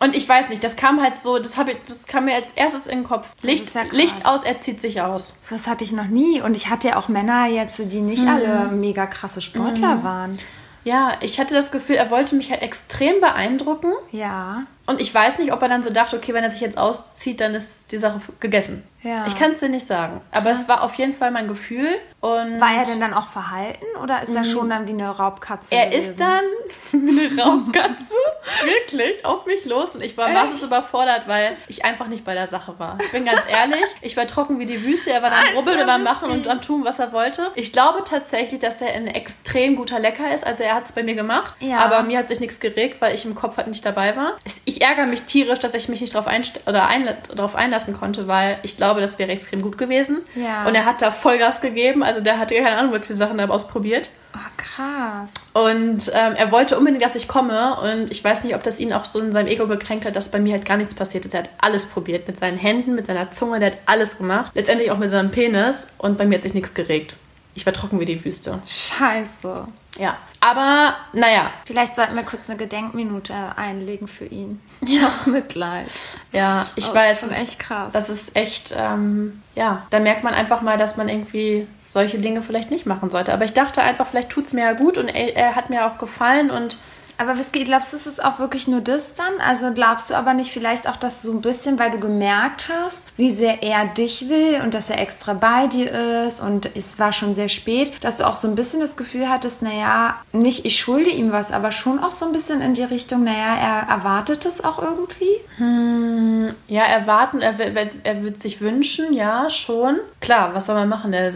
Und ich weiß nicht, das kam halt so, das, ich, das kam mir als erstes in den Kopf. Licht, ja Licht aus, er zieht sich aus. So was hatte ich noch nie. Und ich hatte ja auch Männer jetzt, die nicht mhm. alle mega krasse Sportler mhm. waren. Ja, ich hatte das Gefühl, er wollte mich halt extrem beeindrucken. Ja. Und ich weiß nicht, ob er dann so dachte, okay, wenn er sich jetzt auszieht, dann ist die Sache gegessen. Ja. Ich kann es dir nicht sagen. Aber Krass. es war auf jeden Fall mein Gefühl. Und war er denn dann auch verhalten oder ist er mhm. schon dann wie eine Raubkatze? Er gewesen? ist dann <laughs> wie eine Raubkatze <laughs> wirklich auf mich los und ich war maßlos überfordert, weil ich einfach nicht bei der Sache war. Ich bin ganz ehrlich, <laughs> ich war trocken wie die Wüste. Er war dann rubbeln und dann machen und dann tun, was er wollte. Ich glaube tatsächlich, dass er ein extrem guter Lecker ist. Also er hat es bei mir gemacht, ja. aber mir hat sich nichts geregt, weil ich im Kopf halt nicht dabei war. Ich ärgere mich tierisch, dass ich mich nicht darauf, oder einla darauf einlassen konnte, weil ich glaube, das wäre extrem gut gewesen. Ja. Und er hat da Vollgas gegeben. Also der hat keine Ahnung, was für Sachen da ausprobiert. Oh, krass. Und ähm, er wollte unbedingt, dass ich komme. Und ich weiß nicht, ob das ihn auch so in seinem Ego gekränkt hat, dass bei mir halt gar nichts passiert ist. Er hat alles probiert. Mit seinen Händen, mit seiner Zunge, der hat alles gemacht. Letztendlich auch mit seinem Penis. Und bei mir hat sich nichts geregt. Ich war trocken wie die Wüste. Scheiße. Ja. Aber, naja. Vielleicht sollten wir kurz eine Gedenkminute einlegen für ihn. <laughs> Ja. Aus Mitleid. Ja, ich oh, weiß. Das ist schon echt krass. Das ist echt, ähm, ja, da merkt man einfach mal, dass man irgendwie solche Dinge vielleicht nicht machen sollte. Aber ich dachte einfach, vielleicht tut es mir ja gut und er, er, hat mir auch gefallen und Aber Whisky, glaubst du, es ist auch wirklich nur das dann? Also glaubst du aber nicht vielleicht auch, dass so ein bisschen, weil du gemerkt hast, wie sehr er dich will und dass er extra bei dir ist und es war schon sehr spät, dass du auch so ein bisschen das Gefühl hattest, naja, nicht ich schulde ihm was, aber schon auch so ein bisschen in die Richtung, naja, er erwartet es auch irgendwie? Hm, ja, erwarten, er, er wird sich wünschen, ja, schon. Klar, was soll man machen? Er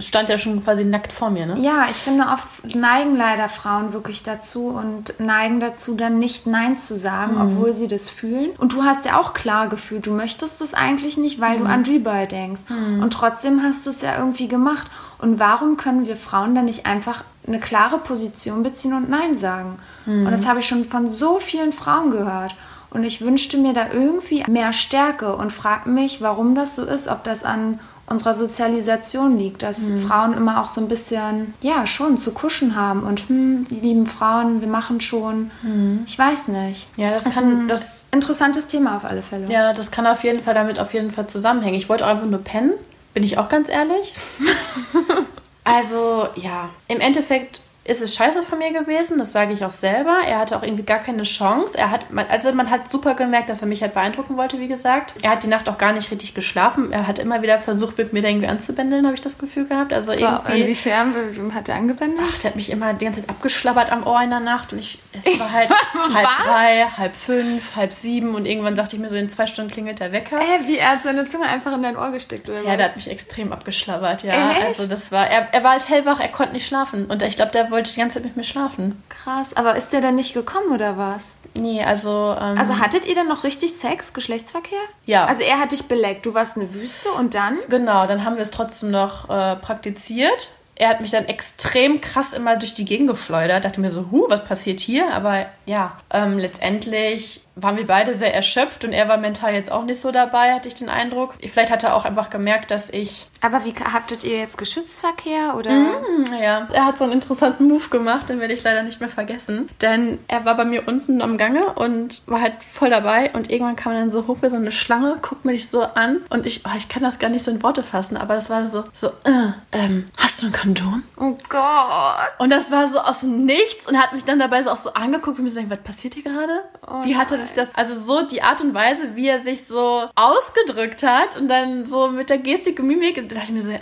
stand ja schon quasi nackt vor mir, ne? Ja, ich finde, oft neigen leider Frauen wirklich dazu und neigen dazu, dann nicht Nein zu sagen, mhm. obwohl sie das fühlen. Und du hast ja auch klar gefühlt, du möchtest das eigentlich nicht, weil mhm. du an Rebuy denkst. Mhm. Und trotzdem hast du es ja irgendwie gemacht. Und warum können wir Frauen dann nicht einfach eine klare Position beziehen und Nein sagen? Und das habe ich schon von so vielen Frauen gehört. Und ich wünschte mir da irgendwie mehr Stärke und frage mich, warum das so ist, ob das an unserer Sozialisation liegt, dass mhm. Frauen immer auch so ein bisschen, ja, schon zu kuschen haben und, hm, die lieben Frauen, wir machen schon. Mhm. Ich weiß nicht. Ja, das, das kann, ein das interessantes Thema auf alle Fälle. Ja, das kann auf jeden Fall damit auf jeden Fall zusammenhängen. Ich wollte einfach nur pennen, bin ich auch ganz ehrlich. <laughs> also, ja, im Endeffekt ist es scheiße von mir gewesen, das sage ich auch selber. Er hatte auch irgendwie gar keine Chance. Er hat, also man hat super gemerkt, dass er mich halt beeindrucken wollte, wie gesagt. Er hat die Nacht auch gar nicht richtig geschlafen. Er hat immer wieder versucht, mit mir da irgendwie anzubändeln, habe ich das Gefühl gehabt. Also irgendwie. Inwiefern hat er angebändelt? Ach, der hat mich immer die ganze Zeit abgeschlabbert am Ohr in der Nacht und ich, es war halt <laughs> halb drei, halb fünf, halb sieben und irgendwann dachte ich mir so, in zwei Stunden klingelt der Wecker. Äh, wie, er hat seine Zunge einfach in dein Ohr gesteckt, oder Ja, was? der hat mich extrem abgeschlabbert, ja. Echt? Also das war, er, er war halt hellwach, er konnte nicht schlafen und ich glaube, der wollte die ganze Zeit mit mir schlafen. Krass, aber ist der dann nicht gekommen oder was? Nee, also. Ähm, also hattet ihr dann noch richtig Sex, Geschlechtsverkehr? Ja. Also er hat dich beleckt, du warst eine Wüste und dann? Genau, dann haben wir es trotzdem noch äh, praktiziert. Er hat mich dann extrem krass immer durch die Gegend geschleudert. Dachte mir so, hu, was passiert hier? Aber ja, ähm, letztendlich waren wir beide sehr erschöpft und er war mental jetzt auch nicht so dabei, hatte ich den Eindruck. Vielleicht hat er auch einfach gemerkt, dass ich. Aber wie habtet ihr jetzt Geschützverkehr oder? Mm, ja, er hat so einen interessanten Move gemacht, den werde ich leider nicht mehr vergessen. Denn er war bei mir unten am Gange und war halt voll dabei und irgendwann kam er dann so hoch wie so eine Schlange, guckt mich so an und ich, oh, ich kann das gar nicht so in Worte fassen, aber das war so, so, äh, ähm, hast du ein Kondom? Oh Gott. Und das war so aus dem Nichts und hat mich dann dabei so auch so angeguckt und mir so gedacht, was passiert hier gerade? Oh wie hat er das sich das, also so die Art und Weise, wie er sich so ausgedrückt hat und dann so mit der Gestik und Mimik, da dachte ich mir so, äh,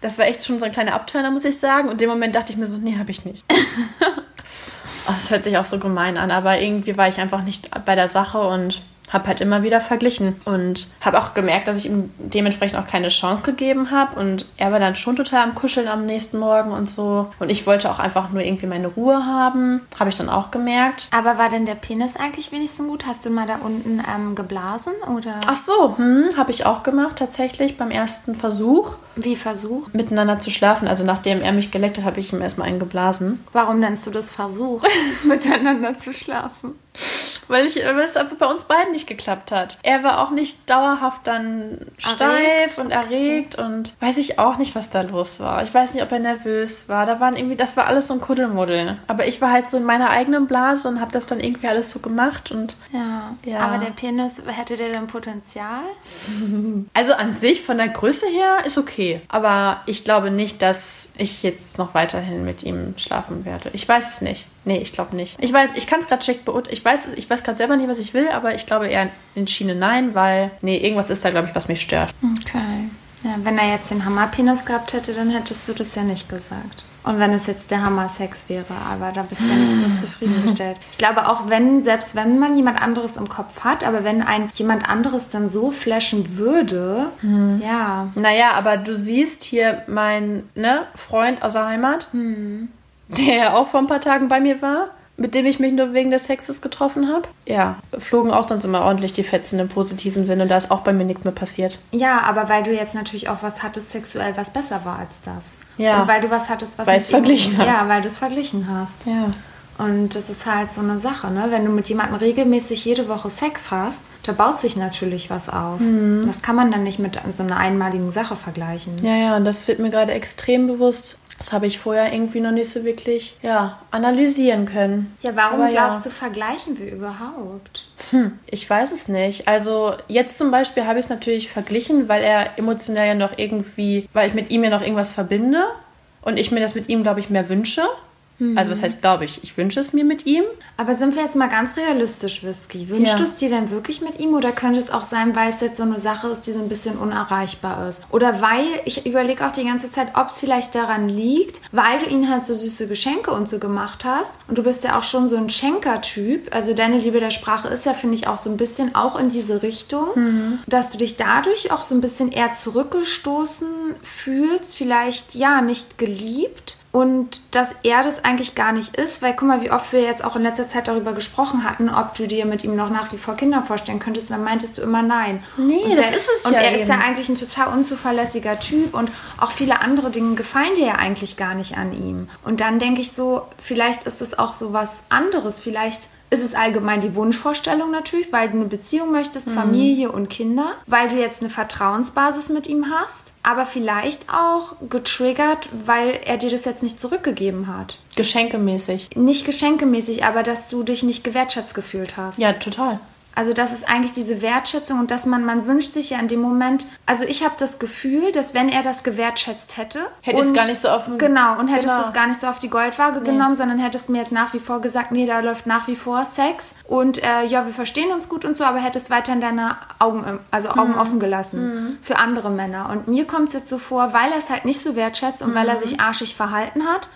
das war echt schon so ein kleiner Abturner, muss ich sagen. Und in dem Moment dachte ich mir so, nee, hab ich nicht. <laughs> oh, das hört sich auch so gemein an, aber irgendwie war ich einfach nicht bei der Sache und habe halt immer wieder verglichen und habe auch gemerkt, dass ich ihm dementsprechend auch keine Chance gegeben habe und er war dann schon total am Kuscheln am nächsten Morgen und so und ich wollte auch einfach nur irgendwie meine Ruhe haben, habe ich dann auch gemerkt. Aber war denn der Penis eigentlich wenigstens gut? Hast du mal da unten ähm, geblasen oder? Ach so, hm, habe ich auch gemacht tatsächlich beim ersten Versuch. Wie Versuch? Miteinander zu schlafen. Also nachdem er mich geleckt hat, habe ich ihm erstmal einen geblasen. Warum nennst du das Versuch, <laughs> miteinander zu schlafen? Weil, ich, weil es einfach bei uns beiden nicht geklappt hat. Er war auch nicht dauerhaft dann steif erregt. und erregt und weiß ich auch nicht, was da los war. Ich weiß nicht, ob er nervös war. Da waren irgendwie, das war alles so ein Kuddelmuddel. Aber ich war halt so in meiner eigenen Blase und habe das dann irgendwie alles so gemacht und ja. ja. Aber der Penis hätte der denn Potenzial? <laughs> Also an sich von der Größe her ist okay, aber ich glaube nicht, dass ich jetzt noch weiterhin mit ihm schlafen werde. Ich weiß es nicht. Nee, ich glaube nicht. Ich weiß, ich kann es gerade schlecht beurteilen. Ich weiß, ich weiß gerade selber nicht, was ich will, aber ich glaube eher in Schiene nein, weil, nee, irgendwas ist da, glaube ich, was mich stört. Okay. Ja, wenn er jetzt den Hammerpenis gehabt hätte, dann hättest du das ja nicht gesagt. Und wenn es jetzt der Hammer-Sex wäre, aber da bist du ja nicht so <laughs> zufriedengestellt. Ich glaube auch, wenn, selbst wenn man jemand anderes im Kopf hat, aber wenn ein jemand anderes dann so flashen würde, hm. ja. Naja, aber du siehst hier meinen ne, Freund aus der Heimat. Hm der ja auch vor ein paar Tagen bei mir war, mit dem ich mich nur wegen des Sexes getroffen habe. Ja, flogen auch sonst immer ordentlich die Fetzen im positiven Sinne. Da ist auch bei mir nichts mehr passiert. Ja, aber weil du jetzt natürlich auch was hattest sexuell, was besser war als das. Ja. Und weil du was hattest, was weil es verglichen hast. Ja, weil du es verglichen hast. Ja. Und das ist halt so eine Sache, ne? Wenn du mit jemandem regelmäßig jede Woche Sex hast, da baut sich natürlich was auf. Mhm. Das kann man dann nicht mit so einer einmaligen Sache vergleichen. Ja, ja, und das wird mir gerade extrem bewusst. Das habe ich vorher irgendwie noch nicht so wirklich, ja, analysieren können. Ja, warum Aber glaubst ja. du, vergleichen wir überhaupt? Hm, ich weiß es nicht. Also jetzt zum Beispiel habe ich es natürlich verglichen, weil er emotional ja noch irgendwie, weil ich mit ihm ja noch irgendwas verbinde und ich mir das mit ihm, glaube ich, mehr wünsche. Also was heißt, glaube ich, ich wünsche es mir mit ihm. Aber sind wir jetzt mal ganz realistisch, Whisky? Wünschst Ja. du es dir denn wirklich mit ihm oder könnte es auch sein, weil es jetzt so eine Sache ist, die so ein bisschen unerreichbar ist? Oder weil, ich überlege auch die ganze Zeit, ob es vielleicht daran liegt, weil du ihn halt so süße Geschenke und so gemacht hast. Und du bist ja auch schon so ein Schenker-Typ. Also deine Liebe der Sprache ist ja, finde ich, auch so ein bisschen auch in diese Richtung, dass du dich dadurch auch so ein bisschen eher zurückgestoßen fühlst, vielleicht ja nicht geliebt und dass er das eigentlich gar nicht ist, weil guck mal, wie oft wir jetzt auch in letzter Zeit darüber gesprochen hatten, ob du dir mit ihm noch nach wie vor Kinder vorstellen könntest, und dann meintest du immer nein. Nee, und das wer- ist es Und ja er ist ja eben. eigentlich ein total unzuverlässiger Typ und auch viele andere Dinge gefallen dir ja eigentlich gar nicht an ihm. Und dann denke ich so, vielleicht ist es auch so was anderes, vielleicht ist es allgemein die Wunschvorstellung natürlich, weil du eine Beziehung möchtest, Familie und Kinder, weil du jetzt eine Vertrauensbasis mit ihm hast, aber vielleicht auch getriggert, weil er dir das jetzt nicht zurückgegeben hat. Geschenkemäßig. Nicht geschenkemäßig, aber dass du dich nicht gewertschätzt gefühlt hast. Ja, total. Also das ist eigentlich diese Wertschätzung und dass man, man wünscht sich ja in dem Moment, also ich habe das Gefühl, dass wenn er das gewertschätzt hätte. Hätte es gar nicht so auf den- Genau, und hättest Genau. du es gar nicht so auf die Goldwaage genommen, sondern hättest mir jetzt nach wie vor gesagt, nee, da läuft nach wie vor Sex und äh, ja, wir verstehen uns gut und so, aber hättest weiterhin deine Augen, im- also Augen Mhm. offen gelassen für andere Männer. Und mir kommt es jetzt so vor, weil er es halt nicht so wertschätzt und Mhm. weil er sich arschig verhalten hat,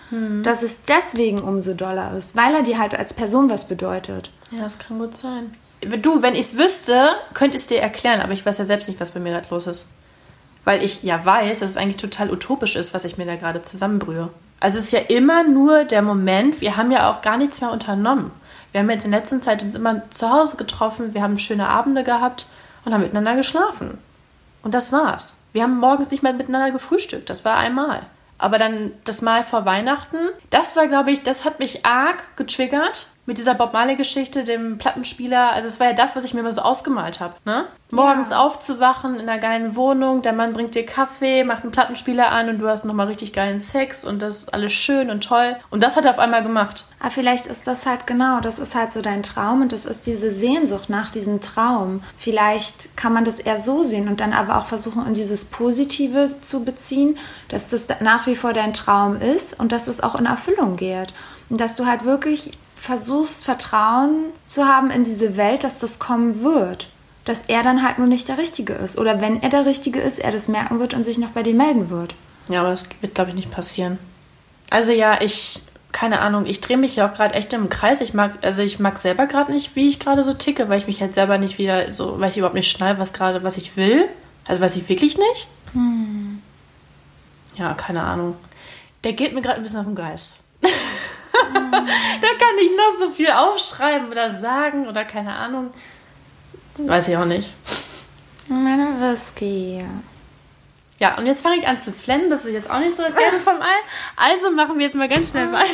dass es deswegen umso doller ist, weil er dir halt als Person was bedeutet. Ja, das kann gut sein. Du, wenn ich es wüsste, könnte ich es dir erklären, aber ich weiß ja selbst nicht, was bei mir gerade los ist. Weil ich ja weiß, dass es eigentlich total utopisch ist, was ich mir da gerade zusammenbrühe. Also es ist ja immer nur der Moment, wir haben ja auch gar nichts mehr unternommen. Wir haben jetzt in der letzten Zeit uns immer zu Hause getroffen, wir haben schöne Abende gehabt und haben miteinander geschlafen. Und das war's. Wir haben morgens nicht mehr miteinander gefrühstückt, das war einmal. Aber dann das Mal vor Weihnachten, das war, glaube ich, das hat mich arg getriggert mit dieser Bob Marley-Geschichte, dem Plattenspieler. Also es war ja das, was ich mir immer so ausgemalt habe. Ne? Morgens aufzuwachen in einer geilen Wohnung, der Mann bringt dir Kaffee, macht einen Plattenspieler an und du hast nochmal richtig geilen Sex und das ist alles schön und toll. Und das hat er auf einmal gemacht. Aber vielleicht ist das halt genau, das ist halt so dein Traum und das ist diese Sehnsucht nach diesem Traum. Vielleicht kann man das eher so sehen und dann aber auch versuchen, in dieses Positive zu beziehen, dass das nach wie vor dein Traum ist und dass es auch in Erfüllung geht. Und dass du halt wirklich versuchst, Vertrauen zu haben in diese Welt, dass das kommen wird. Dass er dann halt nur nicht der Richtige ist. Oder wenn er der Richtige ist, er das merken wird und sich noch bei dir melden wird. Ja, aber das wird, glaube ich, nicht passieren. Also ja, ich, keine Ahnung, ich drehe mich ja auch gerade echt im Kreis. Ich mag, also ich mag selber gerade nicht, wie ich gerade so ticke, weil ich mich halt selber nicht wieder so, weil ich überhaupt nicht schnall, was gerade, was ich will. Also weiß ich wirklich nicht. Ja, keine Ahnung. Der geht mir gerade ein bisschen auf den Geist. <laughs> da kann ich noch so viel aufschreiben oder sagen oder keine Ahnung. Weiß ich auch nicht. Meine Whisky. Ja, und jetzt fange ich an zu flennen. Das ist jetzt auch nicht so gerne vom Ei. Also machen wir jetzt mal ganz schnell weiter.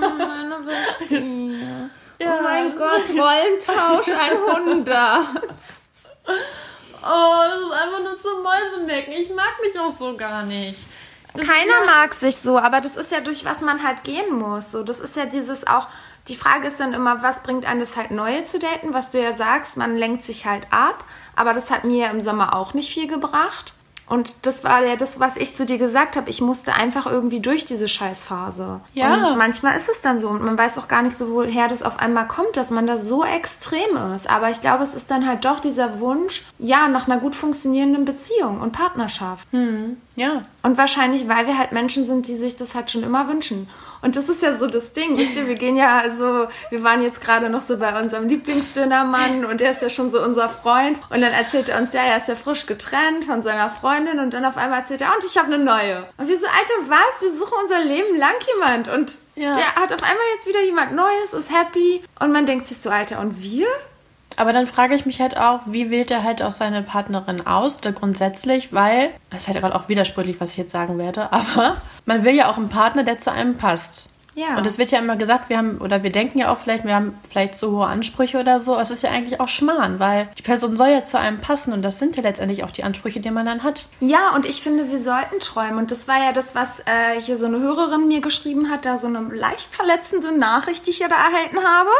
Meine Whisky. <laughs> Ja. Oh mein Gott, Rollentausch 100. Oh, das ist einfach nur zum Mäusemecken. Ich mag mich auch so gar nicht. Das Keiner ja, mag sich so, aber das ist ja durch was man halt gehen muss. So, das ist ja dieses auch. Die Frage ist dann immer, was bringt einem das halt Neue zu daten? Was du ja sagst, man lenkt sich halt ab. Aber das hat mir ja im Sommer auch nicht viel gebracht. Und das war ja das, was ich zu dir gesagt habe. Ich musste einfach irgendwie durch diese Scheißphase. Ja. Und manchmal ist es dann so und man weiß auch gar nicht so, woher das auf einmal kommt, dass man da so extrem ist. Aber ich glaube, es ist dann halt doch dieser Wunsch, ja, nach einer gut funktionierenden Beziehung und Partnerschaft. Ja. Und wahrscheinlich, weil wir halt Menschen sind, die sich das halt schon immer wünschen. Und das ist ja so das Ding, wisst ihr, wir gehen ja also, wir waren jetzt gerade noch so bei unserem Lieblingsdönermann <laughs> und der ist ja schon so unser Freund. Und dann erzählt er uns, ja, er ist ja frisch getrennt von seiner Freundin und dann auf einmal erzählt er, und ich habe eine neue. Und wir so, Alter, was? Wir suchen unser Leben lang jemand. Und Ja. der hat auf einmal jetzt wieder jemand Neues, ist happy. Und man denkt sich so, Alter, und wir? Aber dann frage ich mich halt auch, wie wählt er halt auch seine Partnerin aus oder grundsätzlich, weil, das ist halt gerade auch widersprüchlich, was ich jetzt sagen werde, aber man will ja auch einen Partner, der zu einem passt. Ja. Und es wird ja immer gesagt, wir haben, oder wir denken ja auch vielleicht, wir haben vielleicht zu hohe Ansprüche oder so. Es ist ja eigentlich auch Schmarrn, weil die Person soll ja zu einem passen und das sind ja letztendlich auch die Ansprüche, die man dann hat. Ja, und ich finde, wir sollten träumen. Und das war ja das, was äh, hier so eine Hörerin mir geschrieben hat, da so eine leicht verletzende Nachricht, die ich ja da erhalten habe,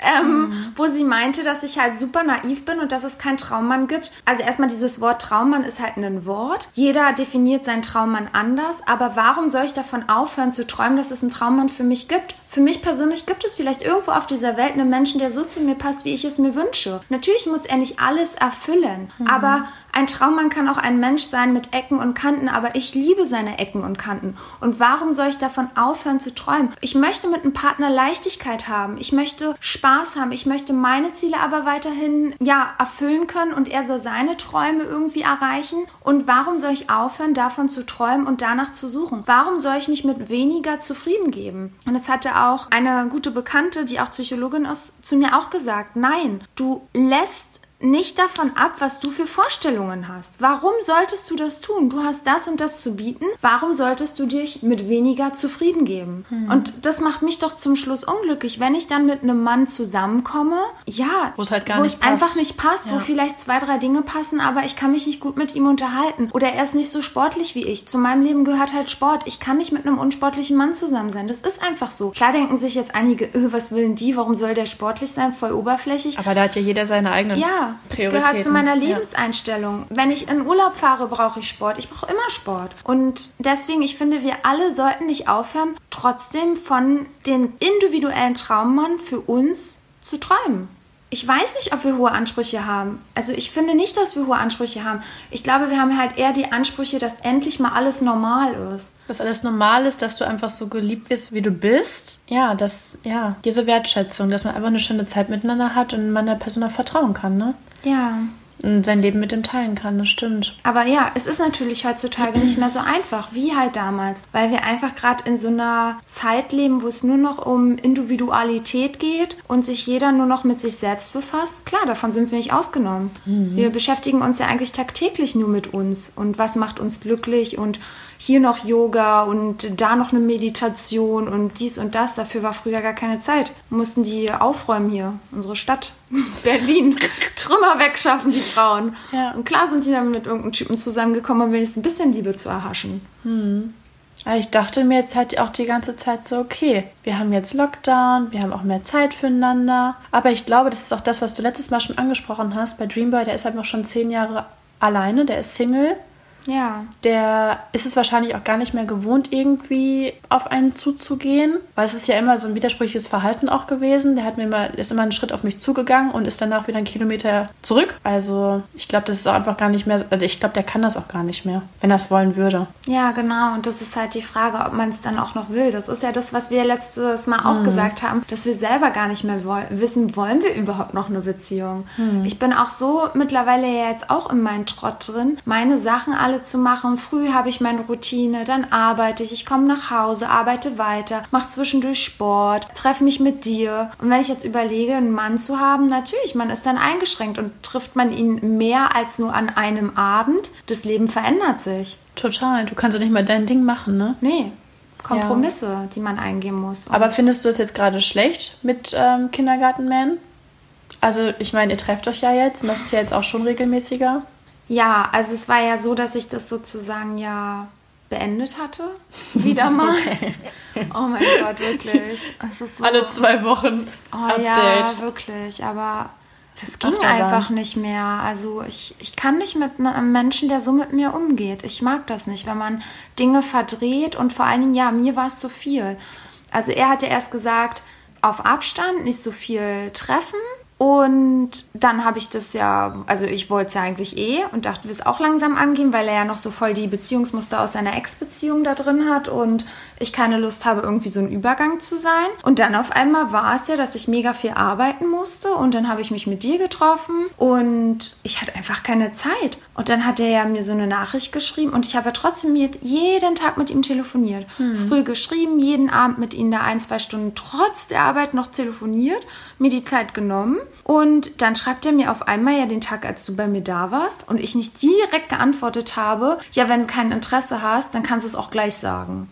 ähm, wo sie meinte, dass ich halt super naiv bin und dass es keinen Traummann gibt. Also erstmal dieses Wort Traummann ist halt ein Wort. Jeder definiert seinen Traummann anders. Aber warum soll ich davon aufhören zu träumen, dass es einen Traummann Traummann für mich gibt. Für mich persönlich gibt es vielleicht irgendwo auf dieser Welt einen Menschen, der so zu mir passt, wie ich es mir wünsche. Natürlich muss er nicht alles erfüllen, mhm. aber ein Traummann kann auch ein Mensch sein mit Ecken und Kanten, aber ich liebe seine Ecken und Kanten. Und warum soll ich davon aufhören zu träumen? Ich möchte mit einem Partner Leichtigkeit haben. Ich möchte Spaß haben. Ich möchte meine Ziele aber weiterhin, ja, erfüllen können und er soll seine Träume irgendwie erreichen. Und warum soll ich aufhören, davon zu träumen und danach zu suchen? Warum soll ich mich mit weniger zufrieden geben? Und es hatte auch eine gute Bekannte, die auch Psychologin ist, zu mir auch gesagt, nein, du lässt nicht davon ab, was du für Vorstellungen hast. Warum solltest du das tun? Du hast das und das zu bieten. Warum solltest du dich mit weniger zufrieden geben? Hm. Und das macht mich doch zum Schluss unglücklich, wenn ich dann mit einem Mann zusammenkomme, ja, wo es halt gar wo nicht es passt. einfach nicht passt, ja. wo vielleicht zwei, drei Dinge passen, aber ich kann mich nicht gut mit ihm unterhalten oder er ist nicht so sportlich wie ich. Zu meinem Leben gehört halt Sport. Ich kann nicht mit einem unsportlichen Mann zusammen sein. Das ist einfach so. Klar denken sich jetzt einige, öh, was will denn die? Warum soll der sportlich sein? Voll oberflächlich. Aber da hat ja jeder seine eigenen ja, es gehört zu meiner Lebenseinstellung. Ja. Wenn ich in Urlaub fahre, brauche ich Sport. Ich brauche immer Sport. Und deswegen, ich finde, wir alle sollten nicht aufhören, trotzdem von den individuellen Traummann für uns zu träumen. Ich weiß nicht, ob wir hohe Ansprüche haben. Also ich finde nicht, dass wir hohe Ansprüche haben. Ich glaube, wir haben halt eher die Ansprüche, dass endlich mal alles normal ist. Dass alles normal ist, dass du einfach so geliebt wirst, wie du bist. Ja, das, ja, diese Wertschätzung, dass man einfach eine schöne Zeit miteinander hat und man der Person auch vertrauen kann, ne? Ja sein Leben mit dem teilen kann, das stimmt. Aber ja, es ist natürlich heutzutage nicht mehr so einfach wie halt damals, weil wir einfach gerade in so einer Zeit leben, wo es nur noch um Individualität geht und sich jeder nur noch mit sich selbst befasst. Klar, davon sind wir nicht ausgenommen. Mhm. Wir beschäftigen uns ja eigentlich tagtäglich nur mit uns und was macht uns glücklich und hier noch Yoga und da noch eine Meditation und dies und das. Dafür war früher gar keine Zeit. Mussten die aufräumen hier, unsere Stadt. <laughs> Berlin. Trümmer wegschaffen, die Frauen. Ja. Und klar sind die dann mit irgendeinem Typen zusammengekommen, um wenigstens ein bisschen Liebe zu erhaschen. Hm. Ich dachte mir jetzt halt auch die ganze Zeit so, okay, wir haben jetzt Lockdown, wir haben auch mehr Zeit füreinander. Aber ich glaube, das ist auch das, was du letztes Mal schon angesprochen hast. Bei Dreamboy, der ist halt noch schon zehn Jahre alleine, der ist Single. Ja. Der ist es wahrscheinlich auch gar nicht mehr gewohnt, irgendwie auf einen zuzugehen, weil es ist ja immer so ein widersprüchliches Verhalten auch gewesen. Der hat mir immer, ist immer einen Schritt auf mich zugegangen und ist danach wieder einen Kilometer zurück. Also ich glaube, das ist auch einfach gar nicht mehr, also ich glaube, der kann das auch gar nicht mehr, wenn er es wollen würde. Ja, genau. Und das ist halt die Frage, ob man es dann auch noch will. Das ist ja das, was wir letztes Mal auch mhm. gesagt haben, dass wir selber gar nicht mehr woll wissen, wollen wir überhaupt noch eine Beziehung. Mhm. Ich bin auch so mittlerweile ja jetzt auch in meinen Trott drin, meine Sachen alle alle zu machen. Früh habe ich meine Routine, dann arbeite ich, ich komme nach Hause, arbeite weiter, mache zwischendurch Sport, treffe mich mit dir. Und wenn ich jetzt überlege, einen Mann zu haben, natürlich, man ist dann eingeschränkt und trifft man ihn mehr als nur an einem Abend. Das Leben verändert sich. Total. Du kannst doch nicht mal dein Ding machen, ne? Nee. Kompromisse, ja. die man eingehen muss. Aber findest du es jetzt gerade schlecht mit ähm, Kindergartenman? Also, ich meine, ihr trefft euch ja jetzt und das ist ja jetzt auch schon regelmäßiger. Ja, also es war ja so, dass ich das sozusagen ja beendet hatte. <laughs> Wieder mal. Okay. <laughs> Oh mein Gott, wirklich. So, Alle zwei Wochen. Oh Update. ja, wirklich. Aber das ging Ach, einfach nicht mehr. Also ich, ich kann nicht mit einem Menschen, der so mit mir umgeht. Ich mag das nicht, wenn man Dinge verdreht und vor allen Dingen, ja, mir war es zu viel. Also er hatte erst gesagt, auf Abstand, nicht so viel treffen. Und dann habe ich das ja, also ich wollte es ja eigentlich eh und dachte, wir es auch langsam angehen, weil er ja noch so voll die Beziehungsmuster aus seiner Ex-Beziehung da drin hat und ich keine Lust habe, irgendwie so ein Übergang zu sein. Und dann auf einmal war es ja, dass ich mega viel arbeiten musste und dann habe ich mich mit dir getroffen und ich hatte einfach keine Zeit. Und dann hat er ja mir so eine Nachricht geschrieben und ich habe ja trotzdem jeden Tag mit ihm telefoniert. Hm. Früh geschrieben, jeden Abend mit ihm da ein, zwei Stunden trotz der Arbeit noch telefoniert, mir die Zeit genommen. Und dann schreibt er mir auf einmal ja den Tag, als du bei mir da warst und ich nicht direkt geantwortet habe, ja, wenn du kein Interesse hast, dann kannst du es auch gleich sagen.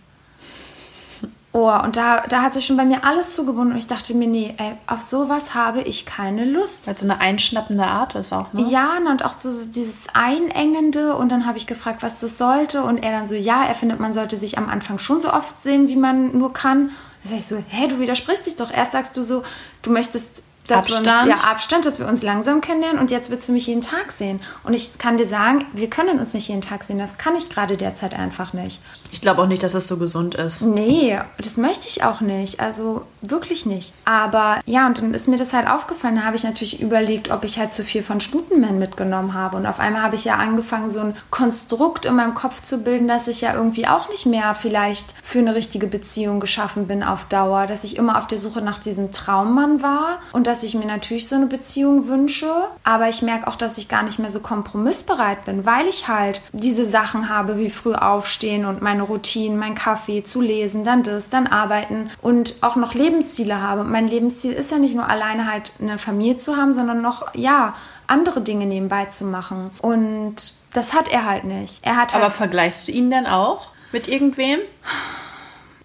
Oh, und da, da hat sich schon bei mir alles zugebunden und ich dachte mir, nee, ey, auf sowas habe ich keine Lust. Also eine einschnappende Art ist auch, ne? Ja, und auch so dieses Einengende und dann habe ich gefragt, was das sollte und er dann so, ja, er findet, man sollte sich am Anfang schon so oft sehen, wie man nur kann. Da sag ich so, hä, du widersprichst dich doch. Erst sagst du so, du möchtest dass wir Abstand. uns, ja, Abstand, dass wir uns langsam kennenlernen und jetzt willst du mich jeden Tag sehen. Und ich kann dir sagen, wir können uns nicht jeden Tag sehen. Das kann ich gerade derzeit einfach nicht. Ich glaube auch nicht, dass das so gesund ist. Nee, das möchte ich auch nicht. Also wirklich nicht. Aber ja, und dann ist mir das halt aufgefallen. Da habe ich natürlich überlegt, ob ich halt zu viel von Stutenman mitgenommen habe. Und auf einmal habe ich ja angefangen, so ein Konstrukt in meinem Kopf zu bilden, dass ich ja irgendwie auch nicht mehr vielleicht für eine richtige Beziehung geschaffen bin auf Dauer. Dass ich immer auf der Suche nach diesem Traummann war und dass ich mir natürlich so eine Beziehung wünsche. Aber ich merke auch, dass ich gar nicht mehr so kompromissbereit bin, weil ich halt diese Sachen habe wie früh aufstehen und meine Routinen, mein Kaffee, zu lesen, dann das, dann arbeiten und auch noch Lebensziele habe. Und mein Lebensziel ist ja nicht nur alleine halt eine Familie zu haben, sondern noch, ja, andere Dinge nebenbei zu machen. Und das hat er halt nicht. Er hat halt, Aber vergleichst du ihn denn auch mit irgendwem?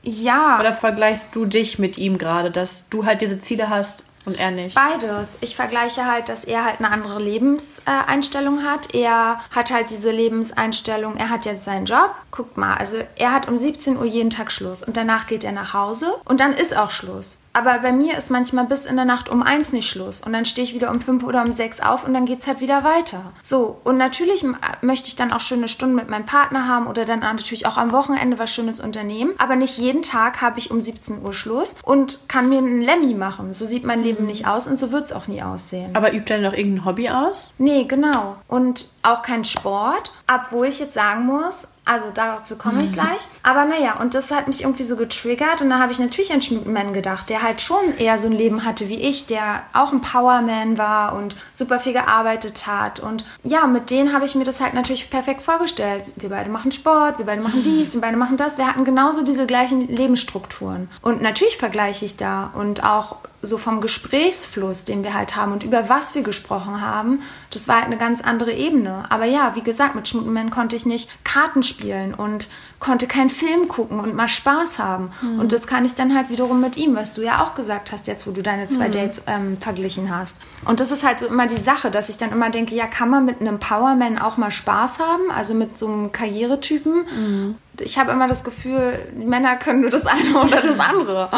ja. Oder vergleichst du dich mit ihm gerade, dass du halt diese Ziele hast und er nicht? Beides. Ich vergleiche halt, dass er halt eine andere Lebenseinstellung hat. Er hat halt diese Lebenseinstellung, er hat jetzt seinen Job. Guckt mal, also er hat um 17 Uhr jeden Tag Schluss und danach geht er nach Hause und dann ist auch Schluss. Aber bei mir ist manchmal bis in der Nacht um eins nicht Schluss und dann stehe ich wieder um fünf oder um sechs auf und dann geht's halt wieder weiter. So, und natürlich möchte ich dann auch schöne Stunden mit meinem Partner haben oder dann natürlich auch am Wochenende was Schönes unternehmen. Aber nicht jeden Tag habe ich um 17 Uhr Schluss und kann mir einen Lemmy machen. So sieht mein Leben nicht aus und so wird's auch nie aussehen. Aber übt er noch irgendein Hobby aus? Nee, genau. Und auch kein Sport, obwohl ich jetzt sagen muss, also dazu komme ich gleich. Aber naja, und das hat mich irgendwie so getriggert. Und da habe ich natürlich an Schmutenman gedacht, der halt schon eher so ein Leben hatte wie ich, der auch ein Powerman war und super viel gearbeitet hat. Und ja, mit denen habe ich mir das halt natürlich perfekt vorgestellt. Wir beide machen Sport, wir beide machen dies, wir beide machen das. Wir hatten genauso diese gleichen Lebensstrukturen. Und natürlich vergleiche ich da und auch so vom Gesprächsfluss, den wir halt haben und über was wir gesprochen haben, das war halt eine ganz andere Ebene. Aber ja, wie gesagt, mit Schmutenman konnte ich nicht Karten spielen und konnte keinen Film gucken und mal Spaß haben. Und das kann ich dann halt wiederum mit ihm, was du ja auch gesagt hast, jetzt wo du deine zwei Dates ähm, verglichen hast. Und das ist halt so immer die Sache, dass ich dann immer denke, ja, kann man mit einem Powerman auch mal Spaß haben, also mit so einem Karrieretypen. Ich habe immer das Gefühl, Männer können nur das eine oder das andere.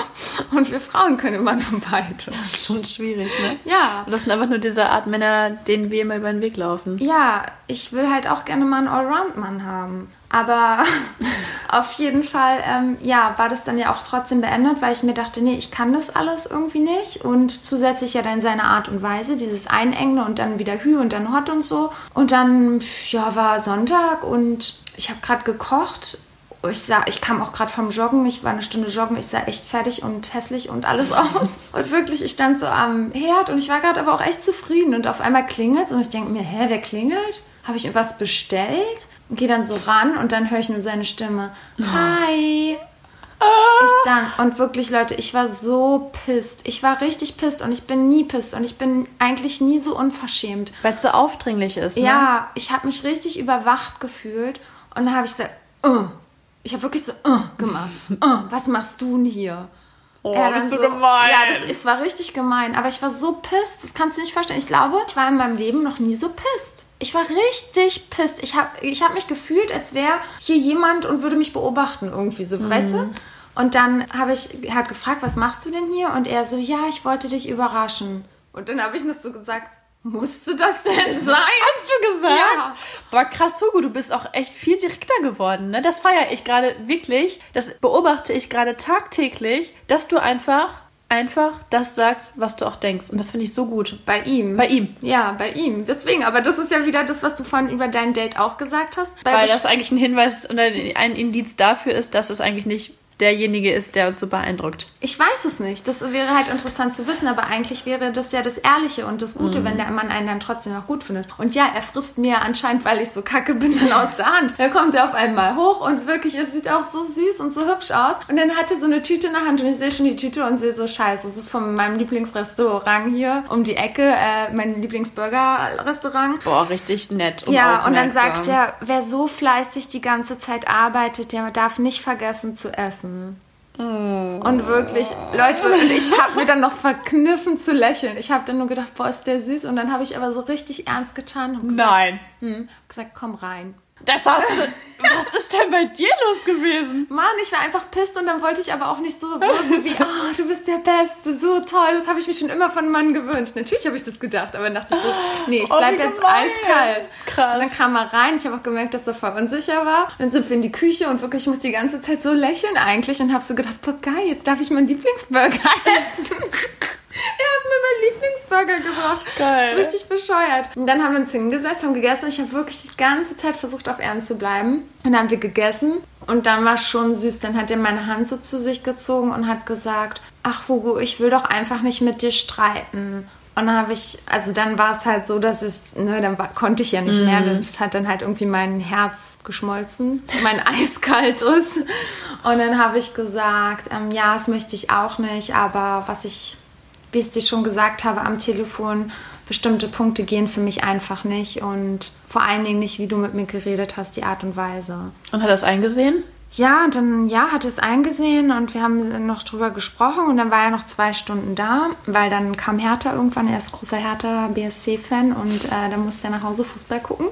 Und wir Frauen können immer nur beide. Das ist schon schwierig, ne? Ja. Und das sind einfach nur diese Art Männer, denen wir immer über den Weg laufen. Ja, ich will halt auch gerne mal einen Allround-Mann haben. Aber <laughs> auf jeden Fall, ähm, ja, war das dann ja auch trotzdem beendet, weil ich mir dachte, nee, ich kann das alles irgendwie nicht. Und zusätzlich ja dann seine Art und Weise, dieses Einengen und dann wieder Hü und dann Hot und so. Und dann, ja, war Sonntag und ich habe gerade gekocht. Ich sah, ich kam auch gerade vom Joggen, ich war eine Stunde joggen, ich sah echt fertig und hässlich und alles <laughs> aus. Und wirklich, ich stand so am Herd und ich war gerade aber auch echt zufrieden. Und auf einmal klingelt und ich denke mir, hä, wer klingelt? Habe ich was bestellt? Und gehe dann so ran und dann höre ich nur seine Stimme. Hi. Ich dann, und wirklich, Leute, ich war so pisst. Ich war richtig pisst und ich bin nie pisst und ich bin eigentlich nie so unverschämt. Weil es so aufdringlich ist, ne? Ja, ich habe mich richtig überwacht gefühlt und dann habe ich gesagt, uh. ich habe wirklich so uh, gemacht. Uh, was machst du denn hier? Oh, Er bist du gemein. Ja, das ist, war richtig gemein. Aber ich war so pisst, das kannst du nicht vorstellen. Ich glaube, ich war in meinem Leben noch nie so pisst. Ich war richtig pisst. Ich habe ich hab mich gefühlt, als wäre hier jemand und würde mich beobachten irgendwie so, Mhm. weißt du? Und dann habe ich, hat gefragt, was machst du denn hier? Und er so, ja, ich wollte dich überraschen. Und dann habe ich noch so gesagt, musste das denn <laughs> sein? Hast du gesagt? Ja. Boah, krass, Hugo, du bist auch echt viel direkter geworden, ne? Das feiere ich gerade wirklich. Das beobachte ich gerade tagtäglich, dass du einfach, einfach das sagst, was du auch denkst. Und das finde ich so gut. Bei ihm. Bei ihm. Ja, bei ihm. Deswegen, aber das ist ja wieder das, was du vorhin über dein Date auch gesagt hast. Bei Weil das eigentlich ein Hinweis oder ein Indiz dafür ist, dass es eigentlich nicht derjenige ist, der uns so beeindruckt. Ich weiß es nicht. Das wäre halt interessant zu wissen, aber eigentlich wäre das ja das Ehrliche und das Gute, wenn der Mann einen dann trotzdem auch gut findet. Und ja, er frisst mir anscheinend, weil ich so kacke bin, dann aus der Hand. Dann kommt er auf einmal hoch und wirklich, es sieht auch so süß und so hübsch aus. Und dann hat er so eine Tüte in der Hand und ich sehe schon die Tüte und sehe so, scheiße, das ist von meinem Lieblingsrestaurant hier um die Ecke, äh, mein Lieblingsburger-Restaurant. Boah, richtig nett. Und Ja, und dann sagt er, wer so fleißig die ganze Zeit arbeitet, der darf nicht vergessen zu essen. Und wirklich, Leute, und ich habe mir dann noch verkniffen zu lächeln. Ich habe dann nur gedacht, boah, ist der süß. Und dann habe ich aber so richtig ernst getan und gesagt, Nein. hm, gesagt komm rein. Das hast du. Was ist denn bei dir los gewesen? Mann, ich war einfach pisst und dann wollte ich aber auch nicht so wirken wie, oh, du bist der Beste, so toll, das habe ich mir schon immer von einem Mann gewünscht. Natürlich habe ich das gedacht, aber dann dachte ich so, nee, ich Oh, bleib wie jetzt gemein. eiskalt. Krass. Und dann kam er rein, ich habe auch gemerkt, dass er voll unsicher war. Dann sind wir in die Küche und wirklich, ich muss die ganze Zeit so lächeln eigentlich und habe so gedacht, boah geil, jetzt darf ich meinen Lieblingsburger <laughs> essen. Er hat mir meinen Lieblingsburger gebracht. Geil. Richtig bescheuert. Und dann haben wir uns hingesetzt, haben gegessen. Ich habe wirklich die ganze Zeit versucht, auf Ernst zu bleiben. Und dann haben wir gegessen. Und dann war es schon süß. Dann hat er meine Hand so zu sich gezogen und hat gesagt, ach Hugo, ich will doch einfach nicht mit dir streiten. Und dann habe ich, also dann war es halt so, dass es, ne, dann war, konnte ich ja nicht mehr. Das hat dann halt irgendwie mein Herz geschmolzen, mein <laughs> eiskaltes. Und dann habe ich gesagt, ähm, ja, das möchte ich auch nicht, aber was ich wie ich es dir schon gesagt habe am Telefon, bestimmte Punkte gehen für mich einfach nicht und vor allen Dingen nicht, wie du mit mir geredet hast, die Art und Weise. Und hat er das eingesehen? Ja, dann ja, hat es eingesehen und wir haben noch drüber gesprochen und dann war er noch zwei Stunden da, weil dann kam Hertha irgendwann, er ist großer Hertha BSC-Fan und äh, dann musste er nach Hause Fußball gucken.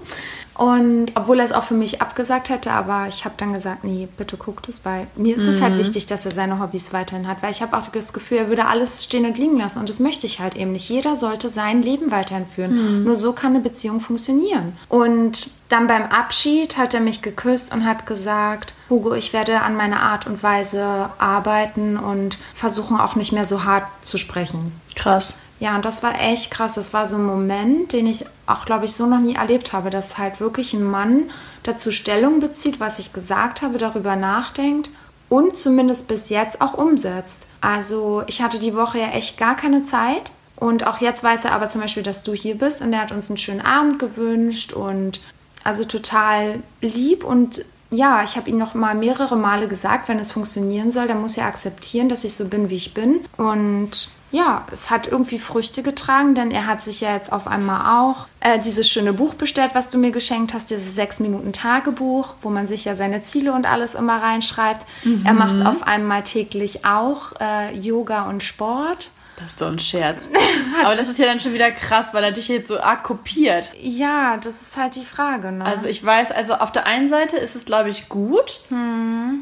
Und obwohl er es auch für mich abgesagt hätte, aber ich habe dann gesagt, nee, bitte guckt es, weil mir ist es halt wichtig, dass er seine Hobbys weiterhin hat, weil ich habe auch das Gefühl, er würde alles stehen und liegen lassen und das möchte ich halt eben nicht. Jeder sollte sein Leben weiterhin führen. Nur so kann eine Beziehung funktionieren. Und dann beim Abschied hat er mich geküsst und hat gesagt, Hugo, ich werde an meiner Art und Weise arbeiten und versuchen auch nicht mehr so hart zu sprechen. Krass. Ja, und das war echt krass. Das war so ein Moment, den ich auch, glaube ich, so noch nie erlebt habe, dass halt wirklich ein Mann dazu Stellung bezieht, was ich gesagt habe, darüber nachdenkt und zumindest bis jetzt auch umsetzt. Also ich hatte die Woche ja echt gar keine Zeit. Und auch jetzt weiß er aber zum Beispiel, dass du hier bist und er hat uns einen schönen Abend gewünscht und also total lieb und ja, ich habe ihm noch mal mehrere Male gesagt, wenn es funktionieren soll, dann muss er akzeptieren, dass ich so bin, wie ich bin. Und ja, es hat irgendwie Früchte getragen, denn er hat sich ja jetzt auf einmal auch äh, dieses schöne Buch bestellt, was du mir geschenkt hast, dieses sechs Minuten Tagebuch, wo man sich ja seine Ziele und alles immer reinschreibt. Er macht auf einmal täglich auch äh, Yoga und Sport. Das ist so ein Scherz. <laughs> Aber das ist ja dann schon wieder krass, weil er dich jetzt so arg kopiert. Ja, das ist halt die Frage. Ne? Also ich weiß, also auf der einen Seite ist es, glaube ich, gut,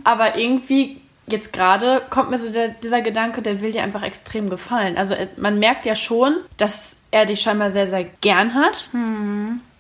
aber irgendwie jetzt gerade kommt mir so der, dieser Gedanke, der will dir einfach extrem gefallen. Also äh, man merkt ja schon, dass er dich scheinbar sehr, sehr gern hat.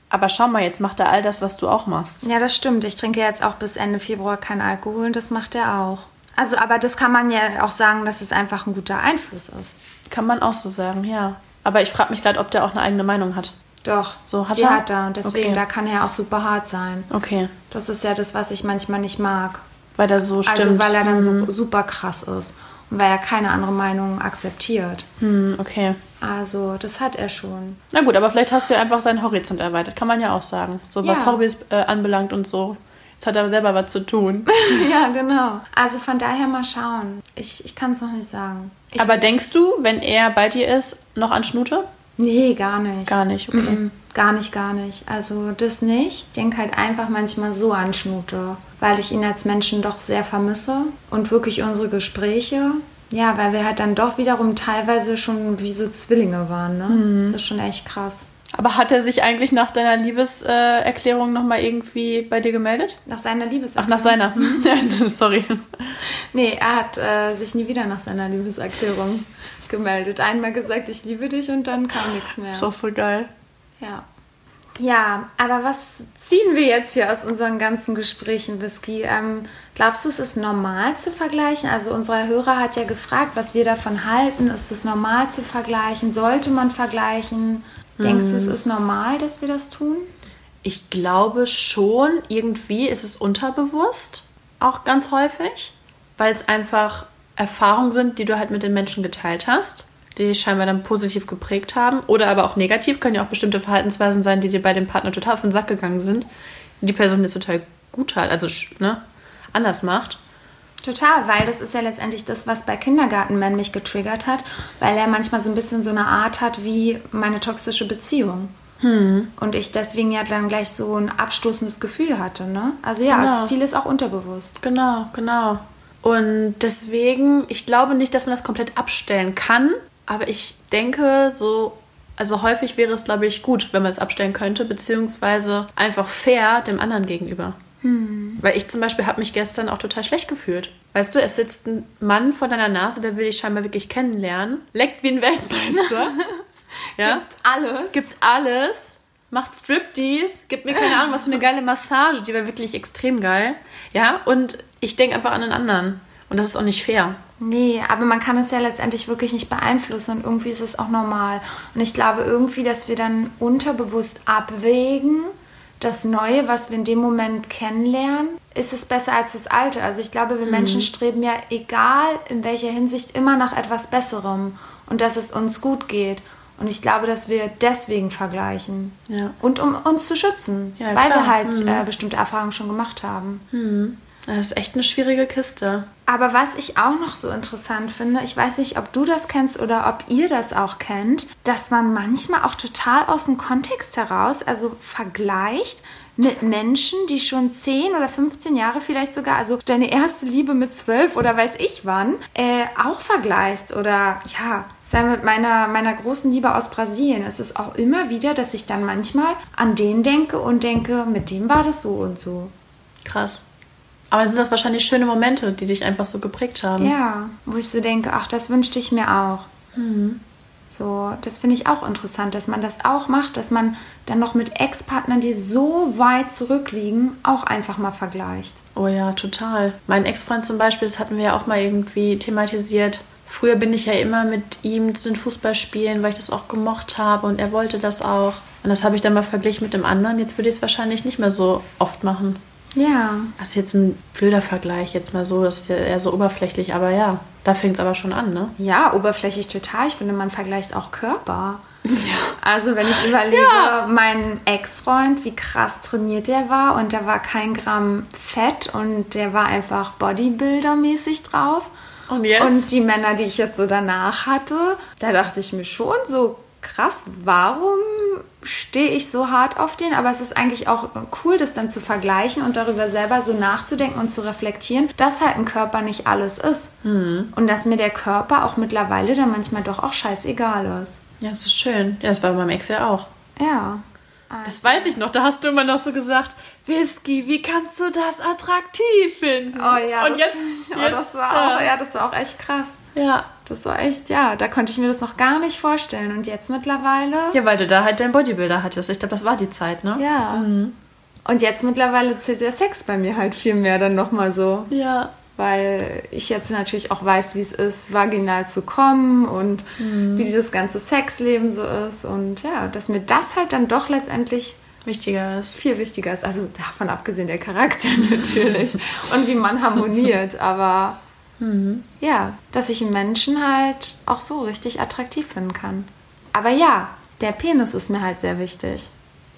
Aber schau mal, jetzt macht er all das, was du auch machst. Ja, das stimmt. Ich trinke jetzt auch bis Ende Februar keinen Alkohol und das macht er auch. Also, aber das kann man ja auch sagen, dass es einfach ein guter Einfluss ist. Kann man auch so sagen, ja. Aber ich frage mich gerade, ob der auch eine eigene Meinung hat. Doch, So hat sie er? hat er und deswegen, Okay. da kann er auch super hart sein. Okay. Das ist ja das, was ich manchmal nicht mag. Weil er so stimmt. Also, weil er dann Mhm. so super krass ist und weil er keine andere Meinung akzeptiert. Hm, okay. Also, das hat er schon. Na gut, aber vielleicht hast du ja einfach seinen Horizont erweitert. Kann man ja auch sagen. So was Ja. Hobbys äh, anbelangt und so. Jetzt hat er selber was zu tun. <laughs> ja, genau. Also, von daher mal schauen. Ich, ich kann es noch nicht sagen. Ich, aber denkst du, wenn er bei dir ist, noch an Schnute? nee, gar nicht. Gar nicht, okay. Mm, Gar nicht, gar nicht. Also das nicht. Ich denke halt einfach manchmal so an Schnute, weil ich ihn als Menschen doch sehr vermisse und wirklich unsere Gespräche. Ja, weil wir halt dann doch wiederum teilweise schon wie so Zwillinge waren, ne? Mhm. Das ist schon echt krass. Aber hat er sich eigentlich nach deiner Liebeserklärung äh, nochmal irgendwie bei dir gemeldet? Nach seiner Ach, Liebeserklärung. nach seiner. Ja, <laughs> Sorry. Nee, er hat äh, sich nie wieder nach seiner Liebeserklärung gemeldet. Einmal gesagt, ich liebe dich und dann kam nichts mehr. Ist auch so geil. Ja. Ja, aber was ziehen wir jetzt hier aus unseren ganzen Gesprächen, Whisky? Ähm, glaubst du, es ist normal zu vergleichen? Also unser Hörer hat ja gefragt, was wir davon halten. Ist es normal zu vergleichen? Sollte man vergleichen? Denkst du, es ist normal, dass wir das tun? Ich glaube schon, irgendwie ist es unterbewusst auch ganz häufig, weil es einfach Erfahrungen sind, die du halt mit den Menschen geteilt hast, die dich scheinbar dann positiv geprägt haben oder aber auch negativ, können ja auch bestimmte Verhaltensweisen sein, die dir bei dem Partner total auf den Sack gegangen sind, die Person jetzt total gut halt, also ne, anders macht. Total, weil das ist ja letztendlich das, was bei Kindergartenmen mich getriggert hat, weil er manchmal so ein bisschen so eine Art hat wie meine toxische Beziehung. Und ich deswegen ja dann gleich so ein abstoßendes Gefühl hatte, ne? Also ja, Genau. es ist vieles auch unterbewusst. Genau, genau. Und deswegen, ich glaube nicht, dass man das komplett abstellen kann, aber ich denke so, Also häufig wäre es, glaube ich, gut, wenn man es abstellen könnte, beziehungsweise einfach fair dem anderen gegenüber. Weil ich zum Beispiel habe mich gestern auch total schlecht gefühlt. Weißt du, es sitzt ein Mann vor deiner Nase, der will dich scheinbar wirklich kennenlernen, leckt wie ein Weltmeister. <laughs> ja? Gibt alles. Gibt alles, macht Striptease, gibt mir keine Ahnung, was für eine geile Massage, die war wirklich extrem geil. Ja, und ich denke einfach an den anderen. Und das ist auch nicht fair. Nee, aber man kann es ja letztendlich wirklich nicht beeinflussen und irgendwie ist es auch normal. Und ich glaube irgendwie, dass wir dann unterbewusst abwägen, das Neue, was wir in dem Moment kennenlernen, ist es besser als das Alte. Also ich glaube, wir Menschen streben ja, egal in welcher Hinsicht, immer nach etwas Besserem und dass es uns gut geht. Und ich glaube, dass wir deswegen vergleichen. Ja. Und um uns zu schützen, Ja, weil wir klar. halt Mhm. äh, bestimmte Erfahrungen schon gemacht haben. Das ist echt eine schwierige Kiste. Aber was ich auch noch so interessant finde, ich weiß nicht, ob du das kennst oder ob ihr das auch kennt, dass man manchmal auch total aus dem Kontext heraus, also vergleicht mit Menschen, die schon 10 oder 15 Jahre vielleicht sogar, also deine erste Liebe mit 12 oder weiß ich wann, äh, auch vergleichst. Oder ja, sei mit meiner, meiner großen Liebe aus Brasilien. Es ist auch immer wieder, dass ich dann manchmal an den denke und denke, mit dem war das so und so. Krass. Aber das sind doch wahrscheinlich schöne Momente, die dich einfach so geprägt haben. Ja, wo ich so denke, ach, das wünschte ich mir auch. So, das finde ich auch interessant, dass man das auch macht, dass man dann noch mit Ex-Partnern, die so weit zurückliegen, auch einfach mal vergleicht. Oh ja, total. Mein Ex-Freund zum Beispiel, das hatten wir ja auch mal irgendwie thematisiert. Früher bin ich ja immer mit ihm zu den Fußballspielen, weil ich das auch gemocht habe und er wollte das auch. Und das habe ich dann mal verglichen mit dem anderen. Jetzt würde ich es wahrscheinlich nicht mehr so oft machen. Ja, Das ist jetzt ein blöder Vergleich, jetzt mal so, das ist ja eher so oberflächlich, aber ja, da fängt es aber schon an, ne? ja, oberflächlich total. Ich finde, man vergleicht auch Körper. Also wenn ich überlege, Ja. mein Ex-Freund, wie krass trainiert der war und da war kein Gramm Fett und der war einfach Bodybuilder-mäßig drauf. Und jetzt? Und die Männer, die ich jetzt so danach hatte, da dachte ich mir schon so, krass, warum stehe ich so hart auf den? Aber es ist eigentlich auch cool, das dann zu vergleichen und darüber selber so nachzudenken und zu reflektieren, dass halt ein Körper nicht alles ist. Und dass mir der Körper auch mittlerweile dann manchmal doch auch scheißegal ist. Ja, das ist schön. Ja, das war bei meinem Ex ja auch. Ja. Das weiß ich noch, da hast du immer noch so gesagt, Whisky, wie kannst du das attraktiv finden? Oh ja, Und das, jetzt, <laughs> oh, jetzt das war auch, ja. ja, das war auch echt krass. ja. Das war echt, ja, da konnte ich mir das noch gar nicht vorstellen. Und jetzt mittlerweile. Ja, weil du da halt deinen Bodybuilder hattest. Ich glaube, das war die Zeit, ne? Ja. Und jetzt mittlerweile zählt der Sex bei mir halt viel mehr dann nochmal so. Ja. Weil ich jetzt natürlich auch weiß, wie es ist, vaginal zu kommen und wie dieses ganze Sexleben so ist. Und ja, dass mir das halt dann doch letztendlich Wichtiger ist. viel wichtiger ist. Also davon abgesehen der Charakter <laughs> natürlich und wie man harmoniert. <laughs> Aber ja, dass ich einen Menschen halt auch so richtig attraktiv finden kann. Aber ja, der Penis ist mir halt sehr wichtig.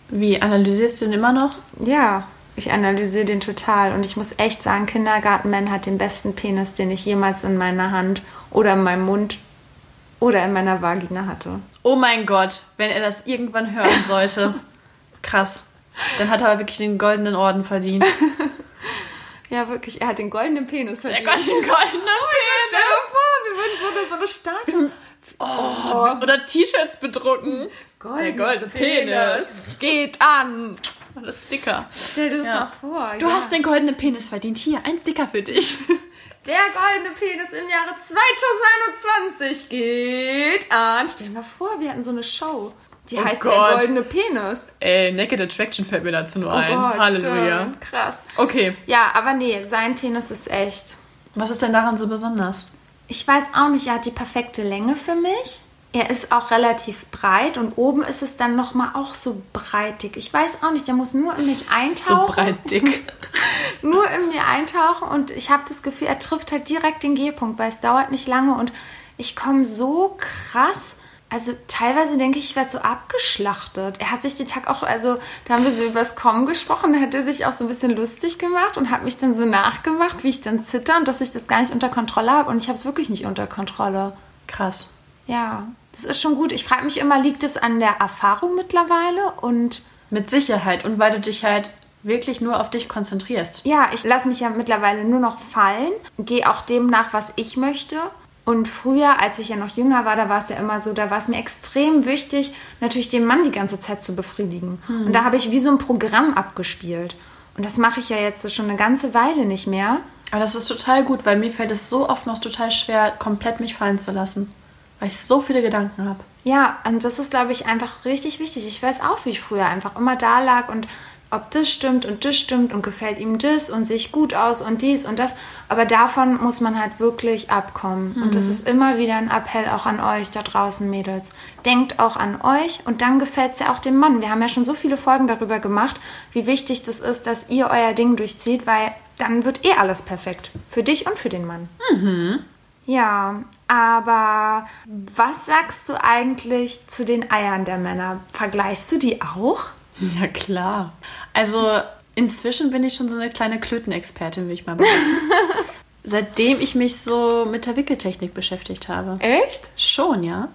Wie, analysierst du ihn immer noch? Ja, ich analysiere den total und ich muss echt sagen, Kindergartenman hat den besten Penis, den ich jemals in meiner Hand oder in meinem Mund oder in meiner Vagina hatte. Oh mein Gott, wenn er das irgendwann hören <laughs> sollte. Krass. Dann hat er aber wirklich den goldenen Orden verdient. <laughs> Ja, wirklich, er hat den goldenen Penis Der verdient. goldene <laughs> goldene Stell dir vor, wir würden so eine, so eine Statue. Penis. Oder T-Shirts bedrucken. Der goldene Penis. geht an. Oder Sticker. Stell dir das Ja. mal vor. Du ja. hast den goldenen Penis verdient. Hier, ein Sticker für dich. <laughs> Der goldene Penis im Jahre 2021 geht an. Stell dir mal vor, wir hatten so eine Show. Die Oh heißt Gott. der goldene Penis. Ey, Naked Attraction fällt mir dazu nur Oh ein. Gott, Halleluja. stimmt. Krass. Okay, Ja, aber nee, sein Penis ist echt. was ist denn daran so besonders? Ich weiß auch nicht, er hat die perfekte Länge für mich. Er ist auch relativ breit und oben ist es dann nochmal auch so breitig. Ich weiß auch nicht, der muss nur in mich <laughs> So eintauchen. breit dick. <laughs> nur in mir eintauchen und ich habe das Gefühl, er trifft halt direkt den G-Punkt, weil es dauert nicht lange und ich komme so krass. Also teilweise denke ich, ich werde so abgeschlachtet. Er hat sich den Tag auch, also da haben wir so übers Kommen gesprochen, da hat er sich auch so ein bisschen lustig gemacht und hat mich dann so nachgemacht, wie ich dann zitter und dass ich das gar nicht unter Kontrolle habe und ich habe es wirklich nicht unter Kontrolle. Krass. Ja, das ist schon gut. Ich frage mich immer, liegt es an der Erfahrung mittlerweile und Mit Sicherheit. Und weil du dich halt wirklich nur auf dich konzentrierst. Ja, ich lasse mich ja mittlerweile nur noch fallen, gehe auch dem nach, was ich möchte Und früher, als ich ja noch jünger war, da war es ja immer so, da war es mir extrem wichtig, natürlich den Mann die ganze Zeit zu befriedigen. Und da habe ich wie so ein Programm abgespielt. Und das mache ich ja jetzt schon eine ganze Weile nicht mehr. Aber das ist total gut, weil mir fällt es so oft noch total schwer, komplett mich fallen zu lassen. Weil ich so viele Gedanken habe. Ja, und das ist, glaube ich, einfach richtig wichtig. Ich weiß auch, wie ich früher einfach immer da lag und ob das stimmt und das stimmt und gefällt ihm das und sich gut aus und dies und das. Aber davon muss man halt wirklich abkommen. Und das ist immer wieder ein Appell auch an euch da draußen, Mädels. Denkt auch an euch und dann gefällt es ja auch dem Mann. Wir haben ja schon so viele Folgen darüber gemacht, wie wichtig das ist, dass ihr euer Ding durchzieht, weil dann wird eh alles perfekt. Für dich und für den Mann. Ja, aber was sagst du eigentlich zu den Eiern der Männer? Vergleichst du die auch? Ja, klar. Also inzwischen bin ich schon so eine kleine Klötenexpertin, würde ich mal sagen. <laughs> Seitdem ich mich so mit der Wickeltechnik beschäftigt habe. Echt? Schon, ja.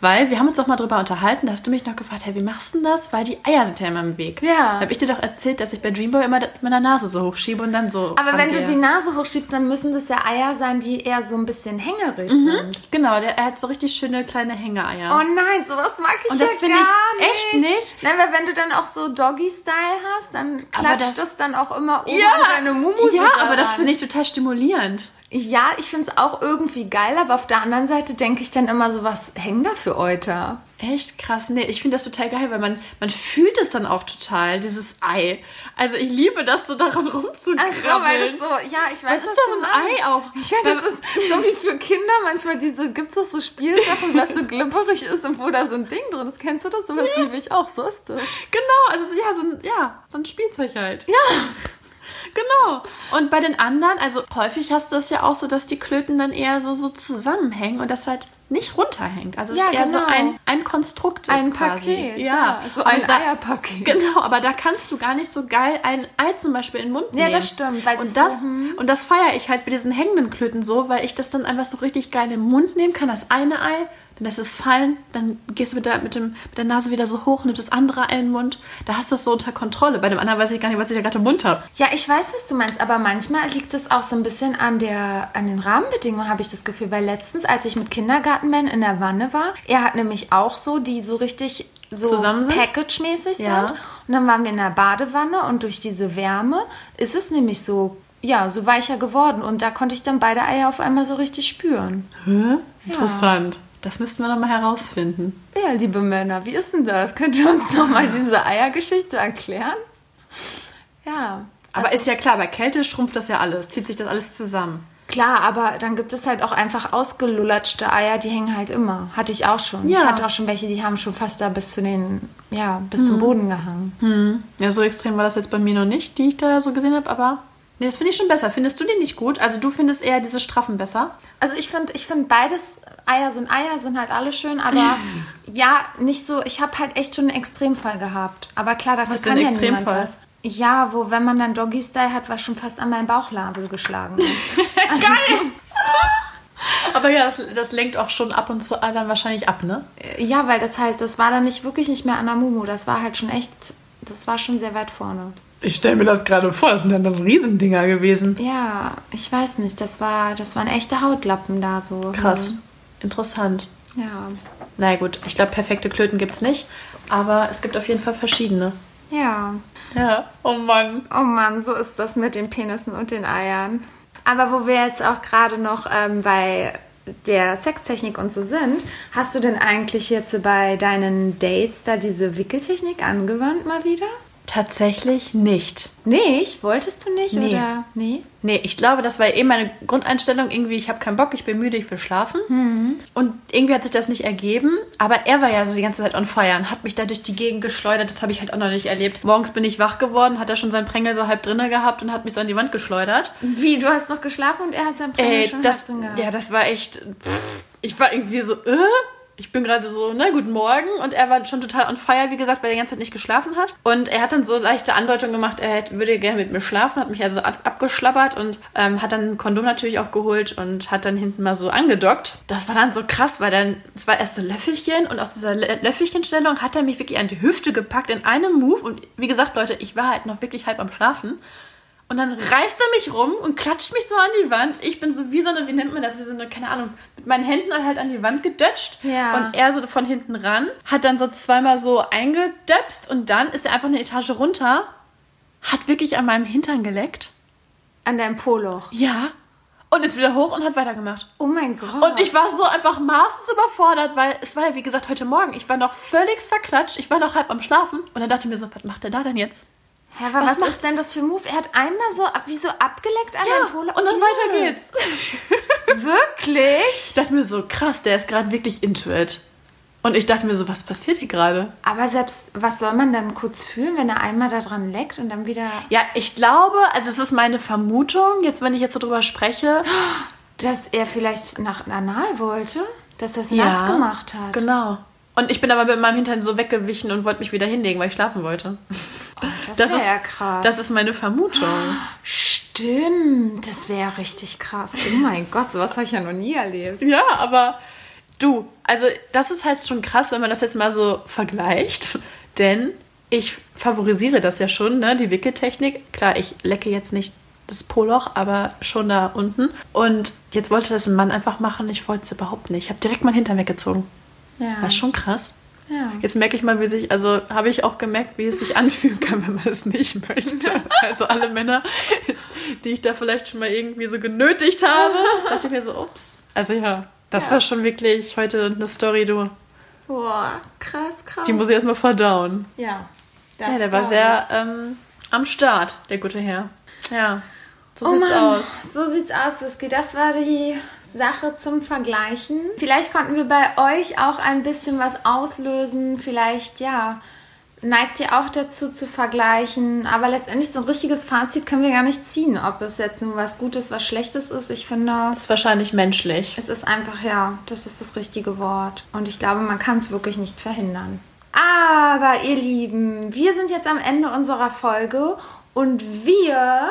Weil wir haben uns auch mal drüber unterhalten, da hast du mich noch gefragt, hey, wie machst du denn das? Weil die Eier sind ja immer im Weg. Ja. Da habe ich dir doch erzählt, dass ich bei Dreamboy immer mit meiner Nase so hochschiebe und dann so. Aber wenn du die Nase hochschiebst, dann müssen das ja Eier sein, die eher so ein bisschen hängerig sind. Genau, der, er hat so richtig schöne kleine Hängeeier. Oh nein, sowas mag ich Und das ja finde gar ich echt nicht. nicht. Nein, weil wenn du dann auch so Doggy-Style hast, dann klatscht das- das, dann auch immer oben an deine Mumuse ja, aber das finde ich total stimulierend. Ja, ich finde es auch irgendwie geil, aber auf der anderen Seite denke ich dann immer so, was hängen da für Euter? Echt krass. Nee, ich finde das total geil, weil man, man fühlt es dann auch total, dieses Ei. Also ich liebe das, so daran rumzukrabbeln. Ach so, weil das so, ja, ich weiß, Was ist da so ein Ei auch? Ja, das ist so wie für Kinder manchmal diese, gibt's doch so Spielsachen, was so glibberig ist und wo da so ein Ding drin ist. Kennst du das? Sowas liebe ich auch, so ist das. Genau, also ja, so ein, ja, so ein Spielzeug halt. Ja. Genau. Und bei den anderen, also häufig hast du es ja auch so, dass die Klöten dann eher so, so zusammenhängen und das halt nicht runterhängt. Also es Ja, ist eher so genau. ein, ein Konstrukt ist Ein quasi. Paket, ja. ja, so ein da- Eierpaket. Genau, aber da kannst du gar nicht so geil ein Ei zum Beispiel in den Mund Ja, nehmen. das stimmt, weil und das so, hm. und das feiere ich halt mit diesen hängenden Klöten so, weil ich das dann einfach so richtig geil im Mund nehmen kann, das eine Ei, dann lässt es fallen, dann gehst du mit der, mit, dem, mit der Nase wieder so hoch, nimmst das andere in den Mund. Da hast du das so unter Kontrolle. Bei dem anderen weiß ich gar nicht, was ich da gerade im Mund habe. Ja, ich weiß, was du meinst, aber manchmal liegt es auch so ein bisschen an der, an den Rahmenbedingungen, habe ich das Gefühl, weil letztens, als ich mit Kindergartenman in der Wanne war, er hat nämlich auch so, die so richtig so? Package-mäßig Ja. sind. Und dann waren wir in der Badewanne und durch diese Wärme ist es nämlich so, ja, so weicher geworden und da konnte ich dann beide Eier auf einmal so richtig spüren. Interessant. Das müssten wir noch mal herausfinden. Ja, liebe Männer, wie ist denn das? Könnt ihr uns noch mal diese Eiergeschichte erklären? Ja. Aber ist ja klar, bei Kälte schrumpft das ja alles, zieht sich das alles zusammen. Klar, aber dann gibt es halt auch einfach ausgelulatschte Eier, die hängen halt immer. Hatte ich auch schon. Ja. Ich hatte auch schon welche, die haben schon fast da bis zu den, ja, bis zum Boden gehangen. Ja, so extrem war das jetzt bei mir noch nicht, die ich da so gesehen habe, aber nee, das finde ich schon besser. Findest du den nicht gut? Also du findest eher diese straffen besser? Also ich finde, ich finde beides, Eier sind Eier, sind halt alle schön, aber <laughs> ja, nicht so, ich habe halt echt schon einen Extremfall gehabt. Aber klar, dafür Was kann ja niemand Extremfall? was. Ja, wo, wenn man dann Doggy-Style hat, was schon fast an meinen Bauchnabel geschlagen ist. <laughs> Geil! <laughs> aber ja, das, das lenkt auch schon ab und zu dann wahrscheinlich ab, ne? ja, weil das halt, das war dann nicht wirklich nicht mehr an der Mumu. Das war halt schon echt, das war schon sehr weit vorne. Ich stelle mir das gerade vor, das sind dann, dann Riesendinger gewesen. Ja, ich weiß nicht, das war, das waren echte Hautlappen da so. Krass. Interessant. Ja. Na gut, ich glaube, perfekte Klöten gibt's nicht, aber es gibt auf jeden Fall verschiedene. Ja. Ja, oh Mann. Oh Mann, so ist das mit den Penissen und den Eiern. Aber wo wir jetzt auch gerade noch ähm, bei der Sextechnik und so sind, hast du denn eigentlich jetzt bei deinen Dates da diese Wickeltechnik angewandt mal wieder? Tatsächlich nicht. Nicht? Wolltest du nicht? Nee. Oder? Nee? Nee, ich glaube, das war eh meine Grundeinstellung. Irgendwie, ich habe keinen Bock, ich bin müde, ich will schlafen. Und irgendwie hat sich das nicht ergeben. Aber er war ja so die ganze Zeit on fire und hat mich da durch die Gegend geschleudert. Das habe ich halt auch noch nicht erlebt. Morgens bin ich wach geworden, hat er schon seinen Prängel so halb drinne gehabt und hat mich so an die Wand geschleudert. Wie, du hast noch geschlafen und er hat sein Prängel Ey, schon das, gehabt? ja, das war echt. Pff, ich war irgendwie so, äh? Ich bin gerade so, na guten Morgen. Und er war schon total on fire, wie gesagt, weil er die ganze Zeit nicht geschlafen hat. Und er hat dann so leichte Andeutungen gemacht, er hätte, würde gerne mit mir schlafen, hat mich also ab, abgeschlabbert und ähm, hat dann ein Kondom natürlich auch geholt und hat dann hinten mal so angedockt. Das war dann so krass, weil dann, es war erst so Löffelchen und aus dieser Lö- Löffelchenstellung hat er mich wirklich an die Hüfte gepackt in einem Move. Und wie gesagt, Leute, ich war halt noch wirklich halb am Schlafen. Und dann reißt er mich rum und klatscht mich so an die Wand. Ich bin so wie so eine, wie nennt man das, wie so eine, keine Ahnung, mit meinen Händen halt an die Wand gedötscht. Ja. Und er so von hinten ran, hat dann so zweimal so eingedöpst und dann ist er einfach eine Etage runter, hat wirklich an meinem Hintern geleckt. An deinem Poloch. Ja. Und ist wieder hoch und hat weitergemacht. Oh mein Gott. Und ich war so einfach maßlos überfordert, weil es war ja, wie gesagt, heute Morgen. Ich war noch völlig verklatscht. Ich war noch halb am Schlafen. Und dann dachte ich mir so, was macht der da denn jetzt? Hä, aber Was was, macht- ist denn das für ein Move? Er hat einmal so, wie so abgeleckt an Ja, deinem Poloch. und dann Ew. weiter geht's. <laughs> Wirklich? Ich dachte mir so, krass, der ist gerade wirklich into it. Und ich dachte mir so, was passiert hier gerade? Aber selbst, was soll man dann kurz fühlen, wenn er einmal da dran leckt und dann wieder, Ja, ich glaube, also es ist meine Vermutung, jetzt wenn ich jetzt so drüber spreche. dass er vielleicht nach Anal wollte? Dass er es Ja, nass gemacht hat? Genau. Und ich bin aber mit meinem Hintern so weggewichen und wollte mich wieder hinlegen, weil ich schlafen wollte. Das, Das wäre ist ja krass. Das ist meine Vermutung. Stimmt, das wäre richtig krass. Oh mein Gott, sowas habe ich ja noch nie erlebt. Ja, aber du, also das ist halt schon krass, wenn man das jetzt mal so vergleicht. Denn ich favorisiere das ja schon, ne? Die Wickeltechnik. Klar, ich lecke jetzt nicht das Poloch, aber schon da unten. Und jetzt wollte das ein Mann einfach machen. Ich wollte es überhaupt nicht. Ich habe direkt meinen Hintern weggezogen. Ja. Das ist schon krass. ja. Jetzt merke ich mal, wie sich, also habe ich auch gemerkt, wie es sich anfühlen kann, <laughs> wenn man es nicht möchte. Also alle Männer, die ich da vielleicht schon mal irgendwie so genötigt habe, <laughs> dachte ich mir so, ups. Also ja, das Ja. war schon wirklich heute eine Story, du. Boah, krass, krass. Die muss ich erstmal verdauen. ja. Das Ja, der war sehr ähm, am Start, der gute Herr. Ja, so Oh sieht's Mann, aus. so sieht's aus, Whisky. Das war die Sache zum Vergleichen. Vielleicht konnten wir bei euch auch ein bisschen was auslösen. Vielleicht, ja, neigt ihr auch dazu zu vergleichen. Aber letztendlich so ein richtiges Fazit können wir gar nicht ziehen, ob es jetzt nun was Gutes, was Schlechtes ist. Ich finde, Das ist wahrscheinlich menschlich. es ist einfach, ja, das ist das richtige Wort. Und ich glaube, man kann es wirklich nicht verhindern. Aber ihr Lieben, wir sind jetzt am Ende unserer Folge und wir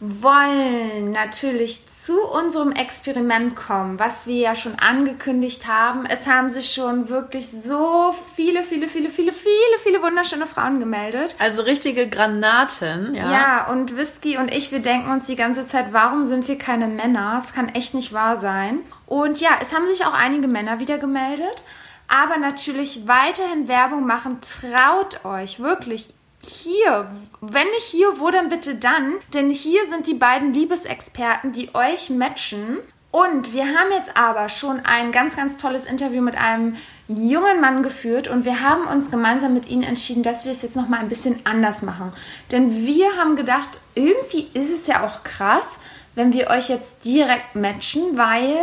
wollen natürlich zu unserem Experiment kommen, was wir ja schon angekündigt haben. Es haben sich schon wirklich so viele, viele, viele, viele, viele, viele wunderschöne Frauen gemeldet. Also richtige Granaten, ja. Ja, und Whisky und ich, wir denken uns die ganze Zeit, warum sind wir keine Männer? Es kann echt nicht wahr sein. Und ja, es haben sich auch einige Männer wieder gemeldet. Aber natürlich weiterhin Werbung machen. Traut euch, wirklich. Hier, wenn nicht hier, wo dann bitte dann? Denn hier sind die beiden Liebesexperten, die euch matchen. Und wir haben jetzt aber schon ein ganz, ganz tolles Interview mit einem jungen Mann geführt und wir haben uns gemeinsam mit ihnen entschieden, dass wir es jetzt nochmal ein bisschen anders machen. Denn wir haben gedacht, irgendwie ist es ja auch krass, wenn wir euch jetzt direkt matchen, weil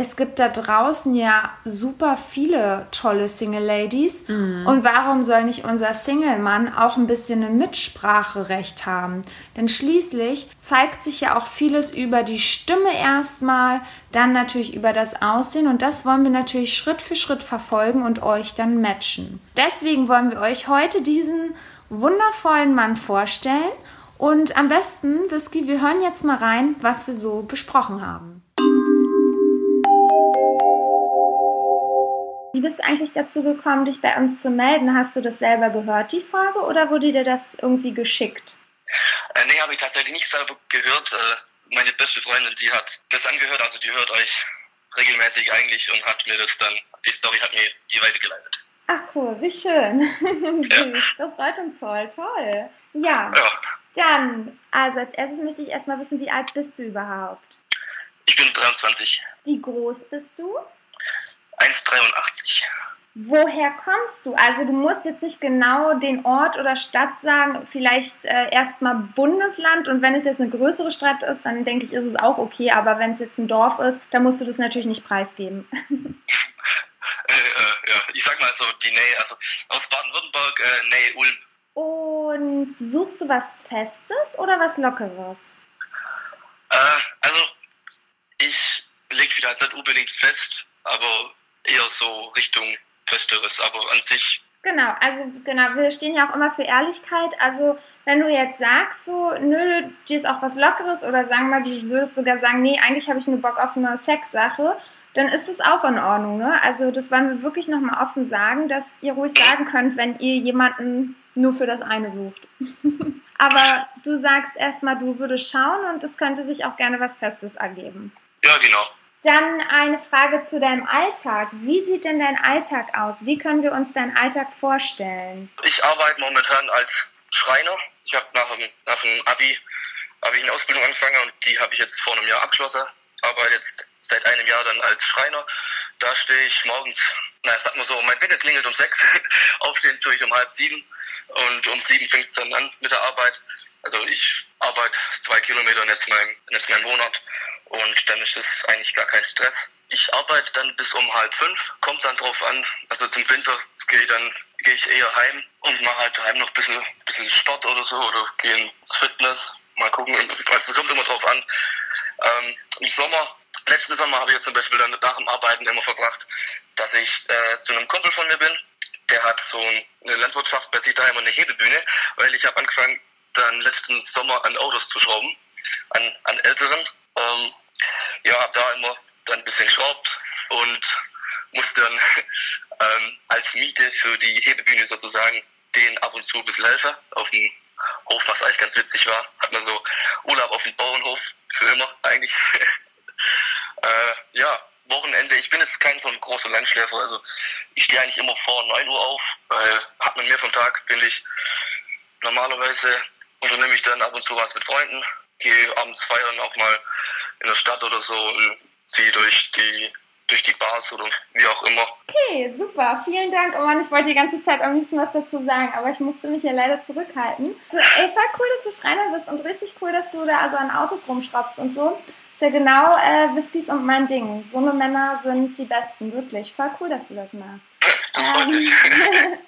es gibt da draußen ja super viele tolle Single Ladies. Und warum soll nicht unser Single-Mann auch ein bisschen ein Mitspracherecht haben? Denn schließlich zeigt sich ja auch vieles über die Stimme erstmal, dann natürlich über das Aussehen. Und das wollen wir natürlich Schritt für Schritt verfolgen und euch dann matchen. Deswegen wollen wir euch heute diesen wundervollen Mann vorstellen. Und am besten, Whisky, wir hören jetzt mal rein, was wir so besprochen haben. Wie bist du eigentlich dazu gekommen, dich bei uns zu melden? Hast du das selber gehört, die Frage, oder wurde dir das irgendwie geschickt? Äh, nee, habe ich tatsächlich nicht selber gehört. Äh, meine beste Freundin, die hat das angehört, also die hört euch regelmäßig eigentlich und hat mir das dann, die Story hat mir die weitergeleitet. Ach cool, wie schön. <laughs> Süß, das freut uns voll, toll. Ja, Ja, dann, also als erstes möchte ich erstmal wissen, wie alt bist du überhaupt? ich bin 23, Wie groß bist du? 1,83. Woher kommst du? Also du musst jetzt nicht genau den Ort oder Stadt sagen, vielleicht äh, erstmal Bundesland und wenn es jetzt eine größere Stadt ist, dann denke ich, ist es auch okay, aber wenn es jetzt ein Dorf ist, dann musst du das natürlich nicht preisgeben. <laughs> Äh, äh, ja, ich sag mal so die Nähe, also aus Baden-Württemberg, äh, Nähe Ulm. Und suchst du was Festes oder was Lockeres? Äh, also ich leg wieder jetzt nicht unbedingt fest, aber eher so Richtung Festeres, aber an sich Genau, also genau, wir stehen ja auch immer für Ehrlichkeit. Also wenn du jetzt sagst so, nö, dir ist auch was Lockeres oder sagen wir mal, du würdest sogar sagen, nee, eigentlich habe ich nur Bock auf eine Sexsache, dann ist das auch in Ordnung, ne? Also das wollen wir wirklich nochmal offen sagen, dass ihr ruhig sagen könnt, wenn ihr jemanden nur für das eine sucht. <laughs> Aber du sagst erstmal, du würdest schauen und es könnte sich auch gerne was Festes ergeben. Ja, genau. Dann eine Frage zu deinem Alltag. Wie sieht denn dein Alltag aus? Wie können wir uns deinen Alltag vorstellen? Ich arbeite momentan als Schreiner. Ich habe nach, dem- nach dem Abi habe ich eine Ausbildung angefangen und die habe ich jetzt vor einem Jahr abgeschlossen. Arbeite jetzt seit einem Jahr dann als Schreiner. Da stehe ich morgens, na sag mal so, mein Wecker klingelt um sechs, <laughs> aufstehen tue ich um halb sieben und um sieben fängt es dann an mit der Arbeit. Also ich arbeite zwei Kilometer jetzt mein, jetzt mein Wohnort und dann ist das eigentlich gar kein Stress. Ich arbeite dann bis um halb fünf, kommt dann drauf an. Also zum Winter gehe ich dann gehe ich eher heim und mache halt daheim noch ein bisschen, bisschen Sport oder so oder gehe ins Fitness. Mal gucken, also es kommt immer drauf an. Ähm, Im Sommer, letzten Sommer habe ich jetzt zum Beispiel dann nach dem Arbeiten immer verbracht, dass ich äh, zu einem Kumpel von mir bin. Der hat so ein- eine Landwirtschaft bei sich daheim und eine Hebebühne, weil ich habe angefangen, dann letzten Sommer an Autos zu schrauben, an, an älteren. Ähm, ja, habe da immer dann ein bisschen geschraubt und musste dann <laughs> ähm, als Miete für die Hebebühne sozusagen denen ab und zu ein bisschen helfen auf dem Hof, was eigentlich ganz witzig war. Hat man so Urlaub auf dem Bauernhof für immer eigentlich. <laughs> äh, ja, Wochenende, ich bin jetzt kein so ein großer Landschläfer, also ich stehe eigentlich immer vor 9 Uhr auf, weil hat man mehr vom Tag, finde ich. Normalerweise unternehme ich dann ab und zu was mit Freunden, gehe abends feiern auch mal in der Stadt oder so und ziehe durch die durch die Bars oder wie auch immer. Okay, super. Vielen Dank. Oh Mann, ich wollte die ganze Zeit am liebsten was dazu sagen, aber ich musste mich ja leider zurückhalten. So, ey, voll cool, dass du Schreiner bist und richtig cool, dass du da also an Autos rumschraubst und so. Ist ja genau äh, Whiskys und mein Ding. So eine Männer sind die besten, wirklich. Voll cool, dass du das machst. <laughs> Das freut mich. Ähm, <laughs>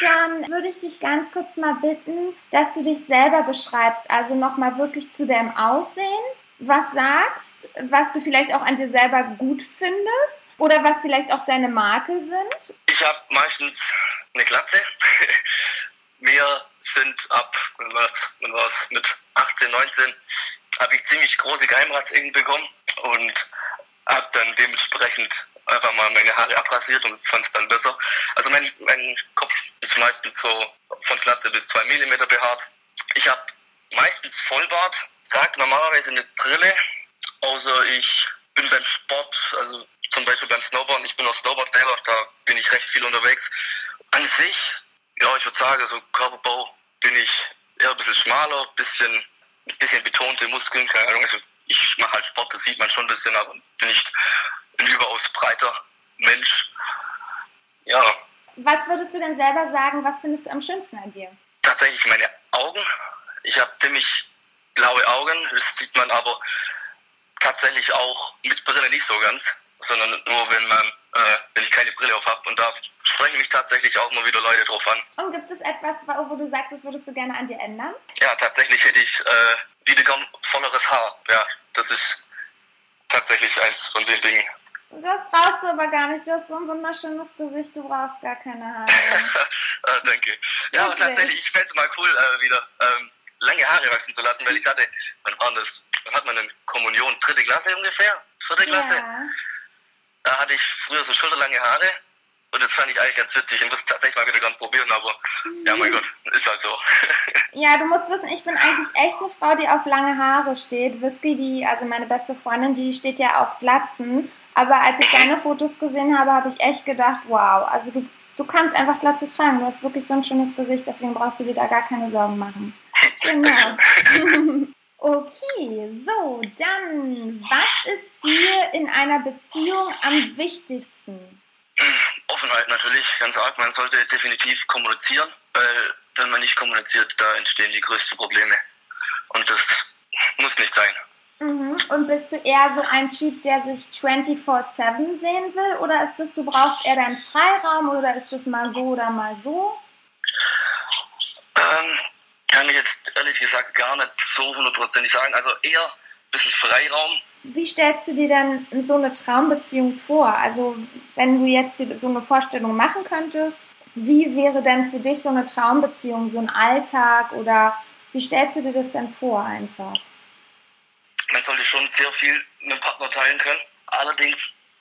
Dann würde ich dich ganz kurz mal bitten, dass du dich selber beschreibst, also nochmal wirklich zu deinem Aussehen, was sagst, was du vielleicht auch an dir selber gut findest oder was vielleicht auch deine Makel sind. Ich habe meistens eine Glatze. <laughs> Wir sind ab, wenn wenn was mit 18, 19, habe ich ziemlich große Geheimratsecken bekommen und habe dann dementsprechend einfach mal meine Haare abrasiert und fand es dann besser. Also mein, mein Kopf ist meistens so von Glatze bis zwei Millimeter behaart. Ich habe meistens Vollbart, trage normalerweise eine Brille, außer ich bin beim Sport, also zum Beispiel beim Snowboarden, ich bin auch Snowboardlehrer, da bin ich recht viel unterwegs. An sich, ja, ich würde sagen, so Körperbau bin ich eher ein bisschen schmaler, bisschen, ein bisschen betonte Muskeln, keine Ahnung, also ich mache halt Sport, das sieht man schon ein bisschen, aber bin nicht ein überaus breiter Mensch. Ja, Was würdest du denn selber sagen, was findest du am schönsten an dir? tatsächlich meine Augen. Ich habe ziemlich blaue Augen, das sieht man aber tatsächlich auch mit Brille nicht so ganz, sondern nur wenn man, äh, wenn ich keine Brille auf habe. Und da sprechen mich tatsächlich auch mal wieder Leute drauf an. Und gibt es etwas, wo wo du sagst, das würdest du gerne an dir ändern? Ja, tatsächlich hätte ich äh, wieder gern volleres Haar. Ja, das ist tatsächlich eins von den Dingen. Das brauchst du aber gar nicht. Du hast so ein wunderschönes Gesicht, du brauchst gar keine Haare. äh, <laughs> danke. Ja, Wirklich? tatsächlich, ich fände es mal cool, äh, wieder ähm, lange Haare wachsen zu lassen, weil ich hatte, wann war das? Wann hat man eine Kommunion? Dritte Klasse ungefähr? Vierte Klasse? Ja. Da hatte ich früher so schulterlange Haare und das fand ich eigentlich ganz witzig und muss tatsächlich mal wieder gern probieren, aber ja, mein Gott, ist halt so. <laughs> Ja, du musst wissen, ich bin eigentlich echt eine Frau, die auf lange Haare steht. Whisky, die, also meine beste Freundin, die steht ja auf Glatzen. Aber als ich deine Fotos gesehen habe, habe ich echt gedacht, wow, also du, du kannst einfach Glatze tragen. Du hast wirklich so ein schönes Gesicht, deswegen brauchst du dir da gar keine Sorgen machen. Genau. <laughs> Okay, so, dann, was ist dir in einer Beziehung am wichtigsten? Offenheit natürlich, ganz arg. Man sollte definitiv kommunizieren, weil wenn man nicht kommuniziert, da entstehen die größten Probleme. Und das muss nicht sein. Mhm. Und bist du eher so ein Typ, der sich 24-7 sehen will? Oder ist das, du brauchst eher deinen Freiraum oder ist das mal so oder mal so? Ähm, kann ich jetzt ehrlich gesagt gar nicht so hundertprozentig sagen. Also eher ein bisschen Freiraum. Wie stellst du dir denn so eine Traumbeziehung vor? Also, wenn du jetzt so eine Vorstellung machen könntest, wie wäre denn für dich so eine Traumbeziehung, so ein Alltag oder wie stellst du dir das denn vor einfach? Man sollte schon sehr viel mit dem Partner teilen können. Allerdings,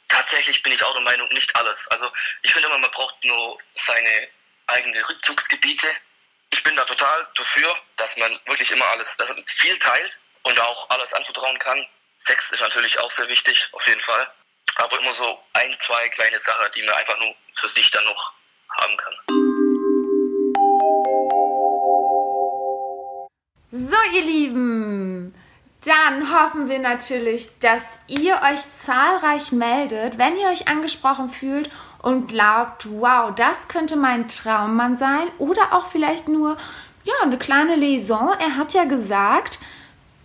tatsächlich bin ich auch der Meinung, nicht alles. Also ich finde immer, man braucht nur seine eigenen Rückzugsgebiete. Ich bin da total dafür, dass man wirklich immer alles, dass man viel teilt und auch alles anvertrauen kann. Sex ist natürlich auch sehr wichtig, auf jeden Fall. Aber immer so ein, zwei kleine Sachen, die man einfach nur für sich dann noch haben kann. So, ihr Lieben, dann hoffen wir natürlich, dass ihr euch zahlreich meldet, wenn ihr euch angesprochen fühlt und glaubt, wow, das könnte mein Traummann sein oder auch vielleicht nur ja, eine kleine Liaison. Er hat ja gesagt,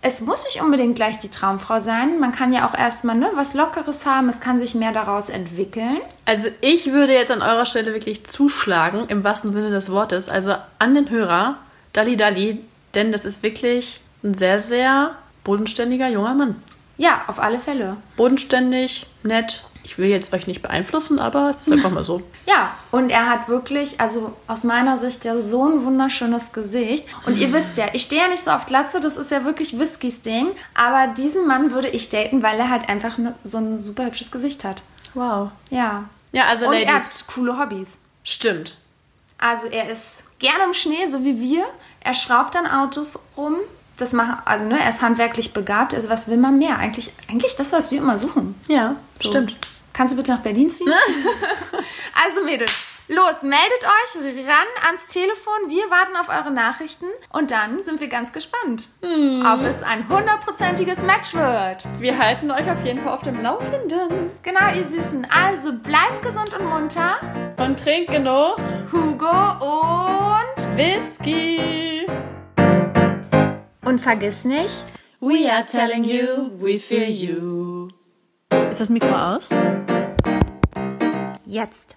es muss nicht unbedingt gleich die Traumfrau sein. Man kann ja auch erstmal ne, was Lockeres haben. Es kann sich mehr daraus entwickeln. Also ich würde jetzt an eurer Stelle wirklich zuschlagen, im wahrsten Sinne des Wortes. Also an den Hörer, Dalli Dalli, denn das ist wirklich ein sehr, sehr bodenständiger junger Mann. Ja, auf alle Fälle. Bodenständig, nett. Ich will jetzt euch nicht beeinflussen, aber es ist einfach mal so. <laughs> Ja, und er hat wirklich, also aus meiner Sicht ja so ein wunderschönes Gesicht. Und ihr wisst ja, ich stehe ja nicht so auf Glatze, das ist ja wirklich Whiskys Ding. Aber diesen Mann würde ich daten, weil er halt einfach ne, so ein super hübsches Gesicht hat. Wow. Ja. Ja, also Und Ladies. er hat coole Hobbys. Stimmt. Also er ist gerne im Schnee, so wie wir. Er schraubt an Autos rum. Das machen, also ne, er ist handwerklich begabt. Also was will man mehr? Eigentlich, eigentlich das, was wir immer suchen. Ja, So. stimmt. Kannst du bitte nach Berlin ziehen? <laughs> also Mädels, los, meldet euch ran ans Telefon. Wir warten auf eure Nachrichten und dann sind wir ganz gespannt, ob es ein hundertprozentiges Match wird. Wir halten euch auf jeden Fall auf dem Laufenden. Genau, ihr Süßen. Also bleibt gesund und munter. Und trinkt genug Hugo und... Whisky. Und vergiss nicht... We are telling you, we feel you. Ist das Mikro aus? Jetzt.